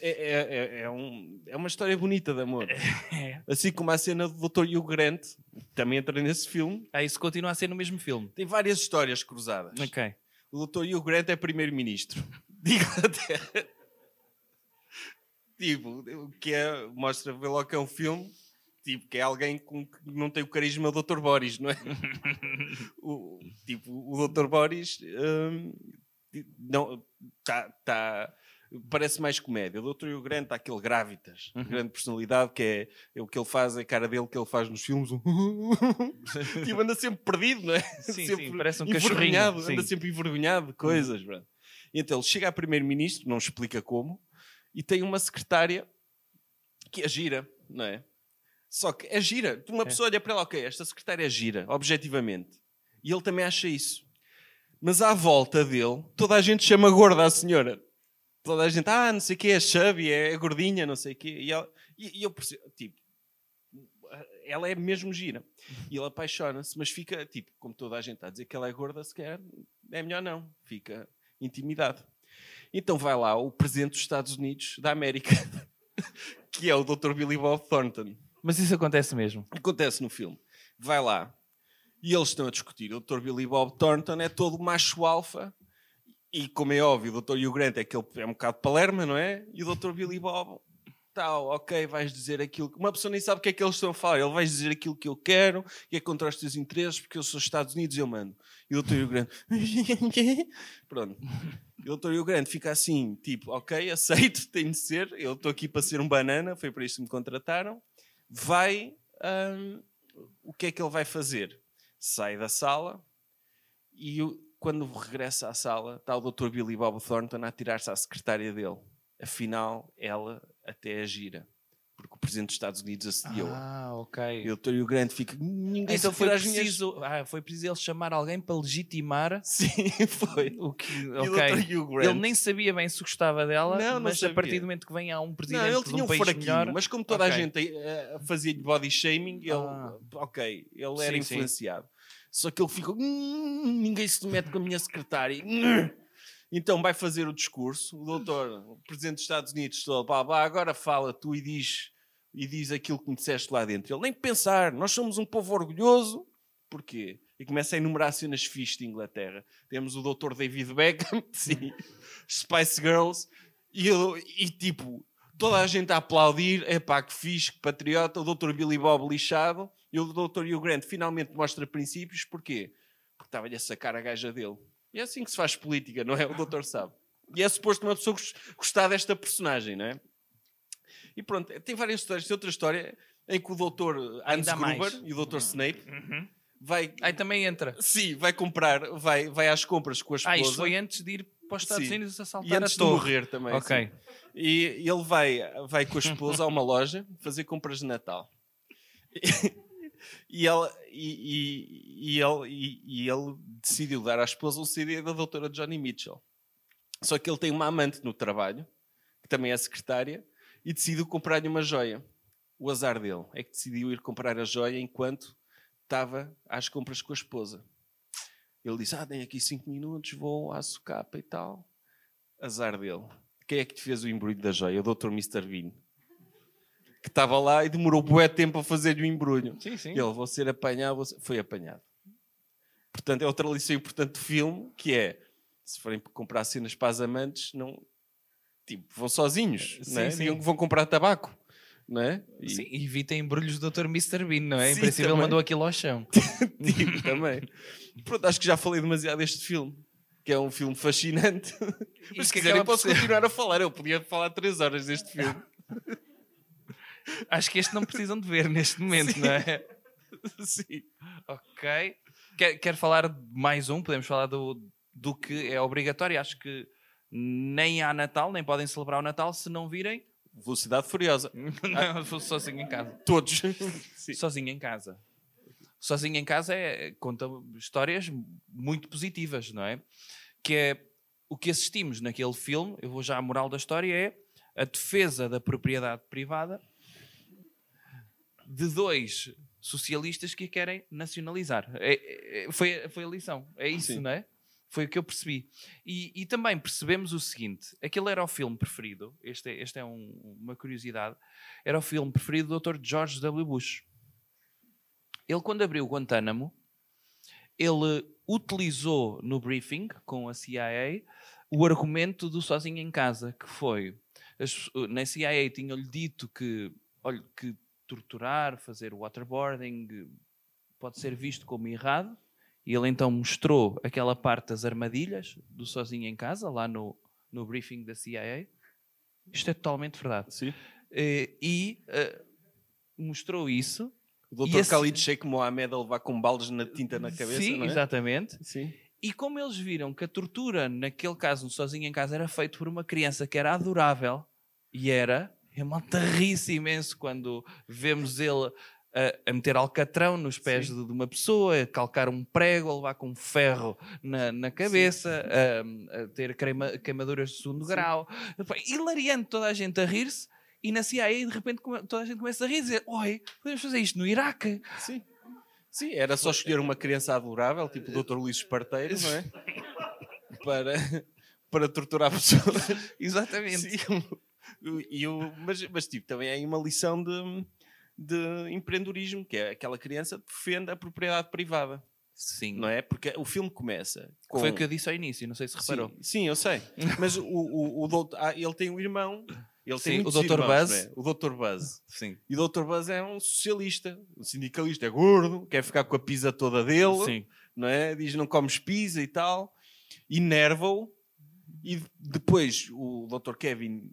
É, é, é, é um- é uma história bonita de amor. Assim como a cena do Dr. Hugh Grant, que também entra nesse filme. Ah, isso continua a ser no mesmo filme. Tem várias histórias cruzadas. Ok. O Dr. Hugh Grant é primeiro-ministro de Inglaterra. tipo, o que é, mostra, logo que é um filme, tipo, que é alguém com, que não tem o carisma do Dr. Boris, não é? o, tipo, o Dr. Boris hum, não, tá, tá, parece mais comédia. O Dr. Hugh Grant está aquele gravitas, grande personalidade, que é, é o que ele faz, a cara dele que ele faz nos filmes. um tipo, anda sempre perdido, não é? Sim, sempre sim, parece um cachorrinho. envergonhado, sim. anda sempre envergonhado de coisas. pronto. E então ele chega a primeiro-ministro, não explica como, e tem uma secretária que é gira, não é? Só que é gira. Uma pessoa olha para ela, ok, esta secretária é gira, objetivamente. E ele também acha isso. Mas à volta dele, toda a gente chama gorda a senhora. Toda a gente, ah, não sei o que, é chubby, é gordinha, não sei o quê. E, ela- e- e eu percebo, tipo, ela é mesmo gira. E ele apaixona-se, mas fica, tipo, como toda a gente está a dizer que ela é gorda, se calhar é melhor não. Fica intimidado. Então vai lá o presidente dos Estados Unidos da América, que é o Dr. Billy Bob Thornton. Mas isso acontece mesmo. Acontece no filme. Vai lá e eles estão a discutir. O Dr. Billy Bob Thornton é todo macho alfa e, como é óbvio, o Dr. Hugh Grant é, aquele, é um bocado palerma, não é? E o Dr. Billy Bob, tal, ok, vais dizer aquilo. que- Uma pessoa nem sabe o que é que eles estão a falar. Ele vai dizer aquilo que eu quero, que é contra os teus interesses, porque eu sou dos Estados Unidos e eu mando. E o Dr. Hugh Grant, pronto. E o Dr. Hugh Grant fica assim, tipo, ok, aceito, tem de ser. Eu estou aqui para ser um banana, foi para isso que me contrataram. Vai, hum, o que é que ele vai fazer? Sai da sala e quando regressa à sala está o Dr. Billy Bob Thornton a tirar-se à secretária dele. Afinal, ela até é gira. Porque o Presidente dos Estados Unidos assediou. Ah, ok. E o Dr. Hugh Grant fica... Ninguém Então foi às minhas-" preciso, ah, foi preciso ele chamar alguém para legitimar Sim, foi. o que. E ok. o. Ele nem sabia bem se gostava dela, Não, não mas a sabia. partir do momento que vem há um presidente Não, ele de tinha um um país melhor. mas como toda a Ok. gente eh, fazia-lhe body shaming, ele, Ah. ok, ele era Sim, sim. influenciado. Só que ele ficou, "Hum, ninguém se mete com a minha secretária. Hum." Então vai fazer o discurso, o doutor, o presidente dos Estados Unidos, todo, blá, agora fala tu e diz, e diz aquilo que me disseste lá dentro. Ele, nem pensar, nós somos um povo orgulhoso. Porquê? E começa a enumerar cenas fixes de Inglaterra. Temos o doutor David Beckham, sim, Spice Girls, e, e tipo, toda a gente a aplaudir, epá, que fixe, que patriota, o Dr. Billy Bob lixado, e o Dr. Hugh Grant finalmente mostra princípios, porquê? Porque estava-lhe a sacar a gaja dele. E é assim que se faz política, não é? O doutor sabe. E é suposto uma pessoa gos- gostar desta personagem, não é? E pronto, tem várias histórias. Tem outra história em que o doutor Hans Gruber. Uhum. e o doutor Snape vai, Aí também entra. sim, vai comprar, vai, vai às compras com a esposa. Ah, isto foi antes de ir para os Estados Sim. Unidos assaltar e antes a de morrer também. Ok. sim. E ele vai, vai com a esposa a uma loja fazer compras de Natal. E, ela, e, e, e ele, e, e ele decidiu dar à esposa um CD da doutora Johnny Mitchell. Só que ele tem uma amante no trabalho, que também é secretária, e decidiu comprar-lhe uma joia. O azar dele é que decidiu ir comprar a joia enquanto estava às compras com a esposa. Ele disse: Ah, tem aqui cinco minutos, vou à socapa e tal. Azar dele. Quem é que te fez o embrulho da joia? O Dr. Mr. Bean. Que estava lá e demorou bué tempo a fazer-lhe o embrulho. Sim, sim. Ele, vou ser apanhado, vou ser- foi apanhado. Portanto, é outra lição importante do filme, que é, se forem comprar cenas para as amantes, não... Tipo, vão sozinhos, Sim, não é? sim. Digam que vão comprar tabaco, não é? E- Sim, evitem embrulhos do Dr. Mr. Bean, não é? Em Sim, princípio ele também. mandou aquilo ao chão. Tipo, também. Pronto, acho que já falei demasiado deste filme. Que é um filme fascinante. Mas se quiserem, posso ser- continuar a falar. Eu podia falar três horas deste filme. Acho que este não precisam de ver neste momento, não é? Sim. Ok. Quer, quer falar de mais um? Podemos falar do, do que é obrigatório. Acho que nem há Natal, nem podem celebrar o Natal se não virem. Velocidade Furiosa. não, sozinho em casa. Todos. Sim. Sozinho em casa. Sozinho em casa é, conta histórias muito positivas, não é? Que é o que assistimos naquele filme, eu vou já à moral da história, é a defesa da propriedade privada de dois socialistas que a querem nacionalizar. É- é- foi, foi a lição. É isso, Sim. não é? Foi o que eu percebi. E, e também percebemos o seguinte: aquele era o filme preferido, este é, este é um- uma curiosidade, era o filme preferido do Dr. George W. Bush. Ele, quando abriu Guantánamo, ele utilizou no briefing com a CIA o argumento do sozinho em casa, que foi as- na CIA tinham-lhe dito que, olha, que torturar, fazer waterboarding eh, pode ser visto como errado. E ele então mostrou aquela parte das armadilhas do sozinho em casa, lá no, no briefing da CIA. Isto é totalmente verdade. Sim. Eh, E eh, mostrou isso. O Dr. esse- Khalid Sheikh Mohamed a levar com baldes na tinta na cabeça, Sim, não é? exatamente. Sim. E como eles viram que a tortura, naquele caso, no sozinho em casa, era feito por uma criança que era adorável, e era, a malta ri-se imenso quando vemos ele a, a meter alcatrão nos pés de, de uma pessoa, a calcar um prego, a levar com um ferro na, na cabeça, a, a ter queima- queimaduras de segundo grau. Epá, Hilariante toda a gente a rir-se, e na CIA, de repente, toda a gente começa a rir e dizer: Oi, podemos fazer isto no Iraque. Sim. Sim, era só escolher uma criança adorável, tipo o Dr. Luís Esparteiro, não é? Para, para torturar pessoas. Exatamente. Sim. E o, mas, mas tipo, também é aí uma lição de, de empreendedorismo, que é aquela criança defende a propriedade privada, Sim. não é? Porque o filme começa com... Foi o que eu disse ao início, não sei se reparou. Sim, sim, eu sei. Mas o, o, o doutor, ah, ele tem um irmão, ele Sim, tem o Dr. irmãos, Buzz. é? O Dr. Buzz. Sim. E o Dr. Buzz é um socialista, um sindicalista, é gordo, quer ficar com a pizza toda dele, Sim. não é? Diz não comes pizza e tal, enerva-o. E depois o Dr. Kevin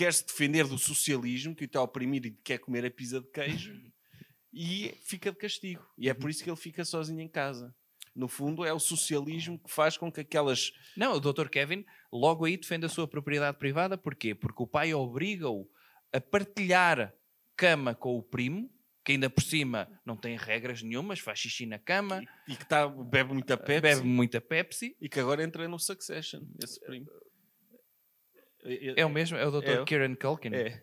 quer se defender do socialismo, que o está a oprimir e quer comer a pizza de queijo, e fica de castigo. E é por isso que ele fica sozinho em casa. No fundo, é o socialismo que faz com que aquelas. Não, o Dr. Kevin logo aí defende a sua propriedade privada. Porquê? Porque o pai obriga-o a partilhar cama com o primo, que ainda por cima não tem regras nenhumas, faz xixi na cama, e que tá, bebe muita Pepsi. bebe muita Pepsi. E que agora entra no Succession, esse primo. É o mesmo? É o Dr. É Kieran Culkin? É.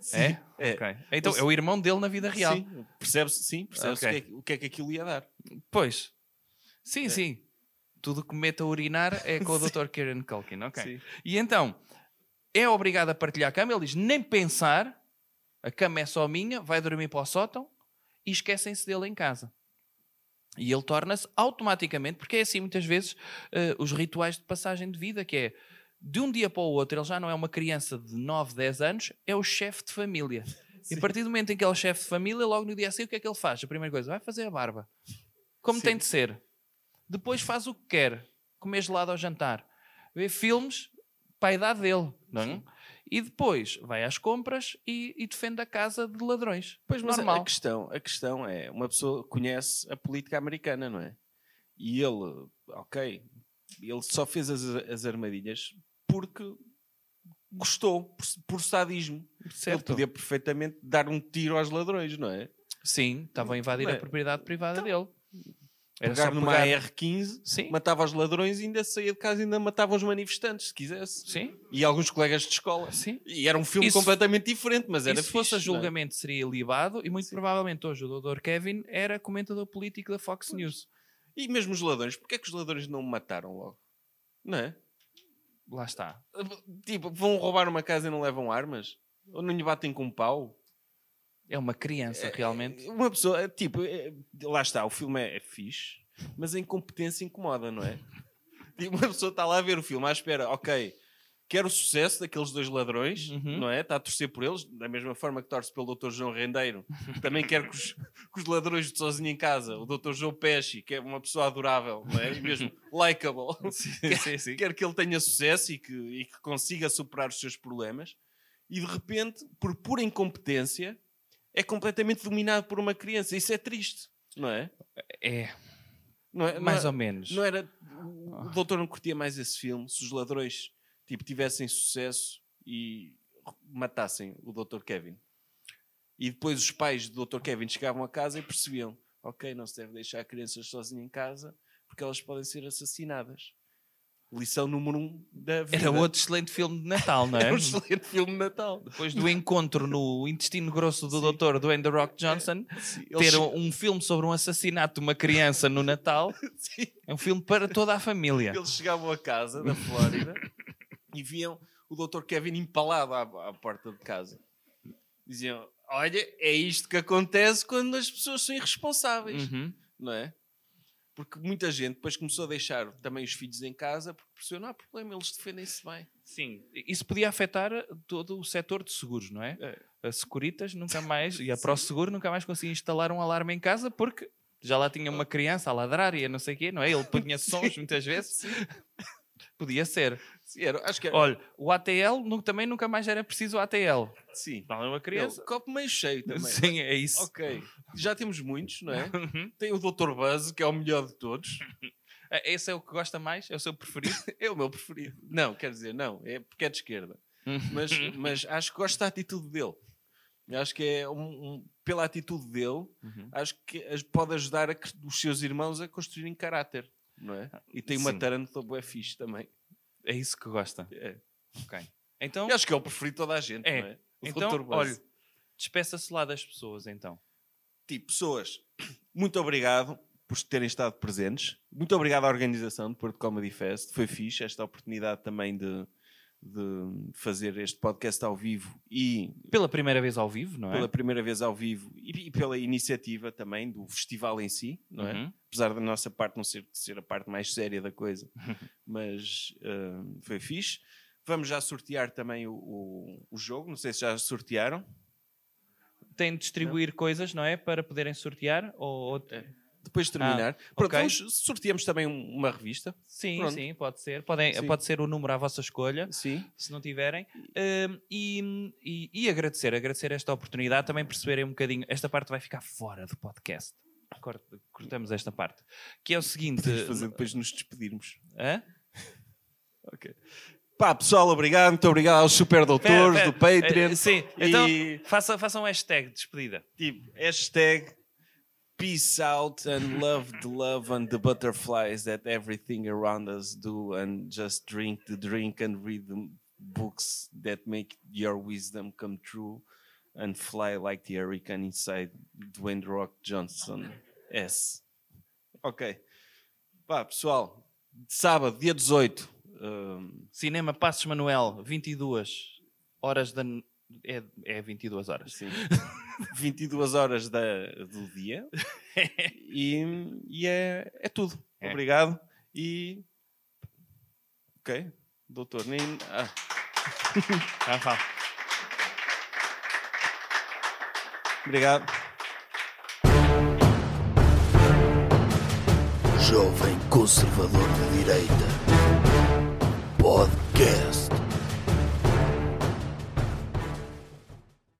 Sim, É? é. Ok. Então é o irmão dele na vida real. Sim, percebe-se sim, percebe Ok. o, que é, que- o que é que aquilo ia dar. Pois. É. Sim, sim. Tudo que meta a urinar é com o Dr. Kieran Culkin. Ok. Sim. E então, é obrigado a partilhar a cama. Ele diz: nem pensar, a cama é só minha, vai dormir para o sótão e esquecem-se dele em casa. E ele torna-se automaticamente, porque é assim muitas vezes eh, os rituais de passagem de vida, que é de um dia para o outro, ele já não é uma criança de 9, 10 anos, é o chefe de família. E a partir do momento em que ele é o chefe de família, logo no dia a seguir, o que é que ele faz? A primeira coisa, vai fazer a barba. Como Sim. tem de ser. Depois faz o que quer. Comer gelado ao jantar. Vê filmes para a idade dele. Não é? e depois vai às compras e, e defende a casa de ladrões. Pois, mas a- Normal. a questão, a questão é, uma pessoa conhece a política americana, não é? E ele, ok, ele só fez as, as armadilhas porque gostou, por, por sadismo. Ele Certo. podia perfeitamente dar um tiro aos ladrões, não é? Sim, estavam a invadir Não é? a propriedade privada dele. Era Pegar só numa pegar- AR-15, Sim. matava os ladrões e ainda saía de casa e ainda matava os manifestantes, se quisesse. Sim, E alguns colegas de escola. sim. E era um filme Isso- completamente diferente, mas E era se fosse a fixe, é? julgamento seria libado e muito provavelmente hoje o Dr. Kevin era comentador político da Fox News. E mesmo os ladrões, porque é que os ladrões não me mataram logo? Não é? Lá está. Tipo, vão roubar uma casa e não levam armas? Ou não lhe batem com um pau? É uma criança, realmente. Uma pessoa, tipo, é- lá está, o filme é, é fixe, mas a incompetência incomoda, não é? Tipo, uma pessoa está lá a ver o filme à espera, ok, quer o sucesso daqueles dois ladrões, Uhum. não é? Está a torcer por eles, da mesma forma que torce pelo Dr. João Rendeiro. Também quer que os, que os ladrões de sozinho em casa, o Dr. João Pesci, que é uma pessoa adorável, não é? E mesmo likable. Sim, sim, sim. quer que ele tenha sucesso e que, e que consiga superar os seus problemas, e de repente, por pura incompetência, é completamente dominado por uma criança. Isso é triste, não é? É, Não é mais não, ou menos. não era. O doutor não curtia mais esse filme se os ladrões tipo, tivessem sucesso e matassem o Dr. Kevin. E depois os pais do Dr. Kevin chegavam a casa e percebiam: ok, não se deve deixar crianças sozinhas em casa porque elas podem ser assassinadas. Lição número um da vida. Era outro excelente filme de Natal, não é? Era um excelente filme de Natal. Depois do encontro no intestino grosso do Dr. Dwayne The Rock Johnson, Ele ter che- um filme sobre um assassinato de uma criança no Natal Sim. é um filme para toda a família. Eles chegavam a casa da Flórida e viam o Dr. Kevin empalado à, à porta de casa. Diziam: Olha, é isto que acontece quando as pessoas são irresponsáveis, Uhum. não é? Porque muita gente depois começou a deixar também os filhos em casa porque percebeu: não há problema, eles defendem-se bem. Sim, isso podia afetar todo o setor de seguros, não é? A Securitas nunca mais, e a ProSeguro nunca mais conseguia instalar um alarme em casa porque já lá tinha uma criança a ladrar e a não sei o quê, não é? Ele punha sons muitas vezes. Podia ser. Sim, era, acho que era. Olha, o ATL nu- também nunca mais era preciso o ATL. sim. Não é uma criança. copo meio cheio também. Sim, é isso. Ok. Já temos muitos, não é? Uhum. Tem o Dr. Buzz, que é o melhor de todos. É- Esse é o que gosta mais? É o seu preferido? É o meu preferido. Não, quer dizer, não, é porque é de esquerda. Uhum. Mas, mas acho que gosto da atitude dele. Eu Acho que é um, um- pela atitude dele, Uhum. acho que as- pode ajudar a os seus irmãos a construírem caráter, não é? E tem uma Sim. tarântula bué fixe também. É isso que gosta. É. Ok. Então, Eu acho que é o preferido de toda a gente, É. não é? O então. Buzz. olha, despeça-se lá das pessoas, então. Tipo, pessoas, muito obrigado por terem estado presentes. Muito obrigado à organização do Porto Comedy Fest. Foi fixe esta oportunidade também de, de fazer este podcast ao vivo e Pela primeira vez ao vivo, não é? pela primeira vez ao vivo e, e pela iniciativa também do festival em si, não é? Uhum. Apesar da nossa parte não ser, ser a parte mais séria da coisa, mas ah, foi fixe. Vamos já sortear também o, o, o jogo, não sei se já sortearam. Tem de distribuir coisas, não é? Para poderem sortear? Ou, ou- Depois de terminar, Pronto, ok. vamos, sorteamos também um- uma revista. Sim, Pronto. sim, pode ser. Podem, Sim. Pode ser o número à vossa escolha, Sim. se não tiverem. Hum, e, e- e agradecer, agradecer esta oportunidade, também perceberem um bocadinho. Esta parte vai ficar fora do podcast. Corta- Cortamos esta parte. Que é o seguinte. Podemos fazer depois nos despedirmos. Hã? Ok. Pá, pessoal, obrigado. Muito obrigado aos super doutores do Patreon. eh, Sim, E- então faça, faça um hashtag de despedida. Tipo, hashtag peace out and love the love and the butterflies that everything around us do and just drink the drink and read the books that make your wisdom come true and fly like the hurricane inside Dwayne Rock Johnson S. Ok. Pá, pessoal, sábado, dia 18. hum, Cinema Passos Manuel, 22 horas da. É, é 22 horas. Sim. 22 horas da, do dia. E, e é, é tudo. É. Obrigado. E. Ok. Doutor, nem. Ah, Ah, vá. obrigado. Jovem Conservador de Direita.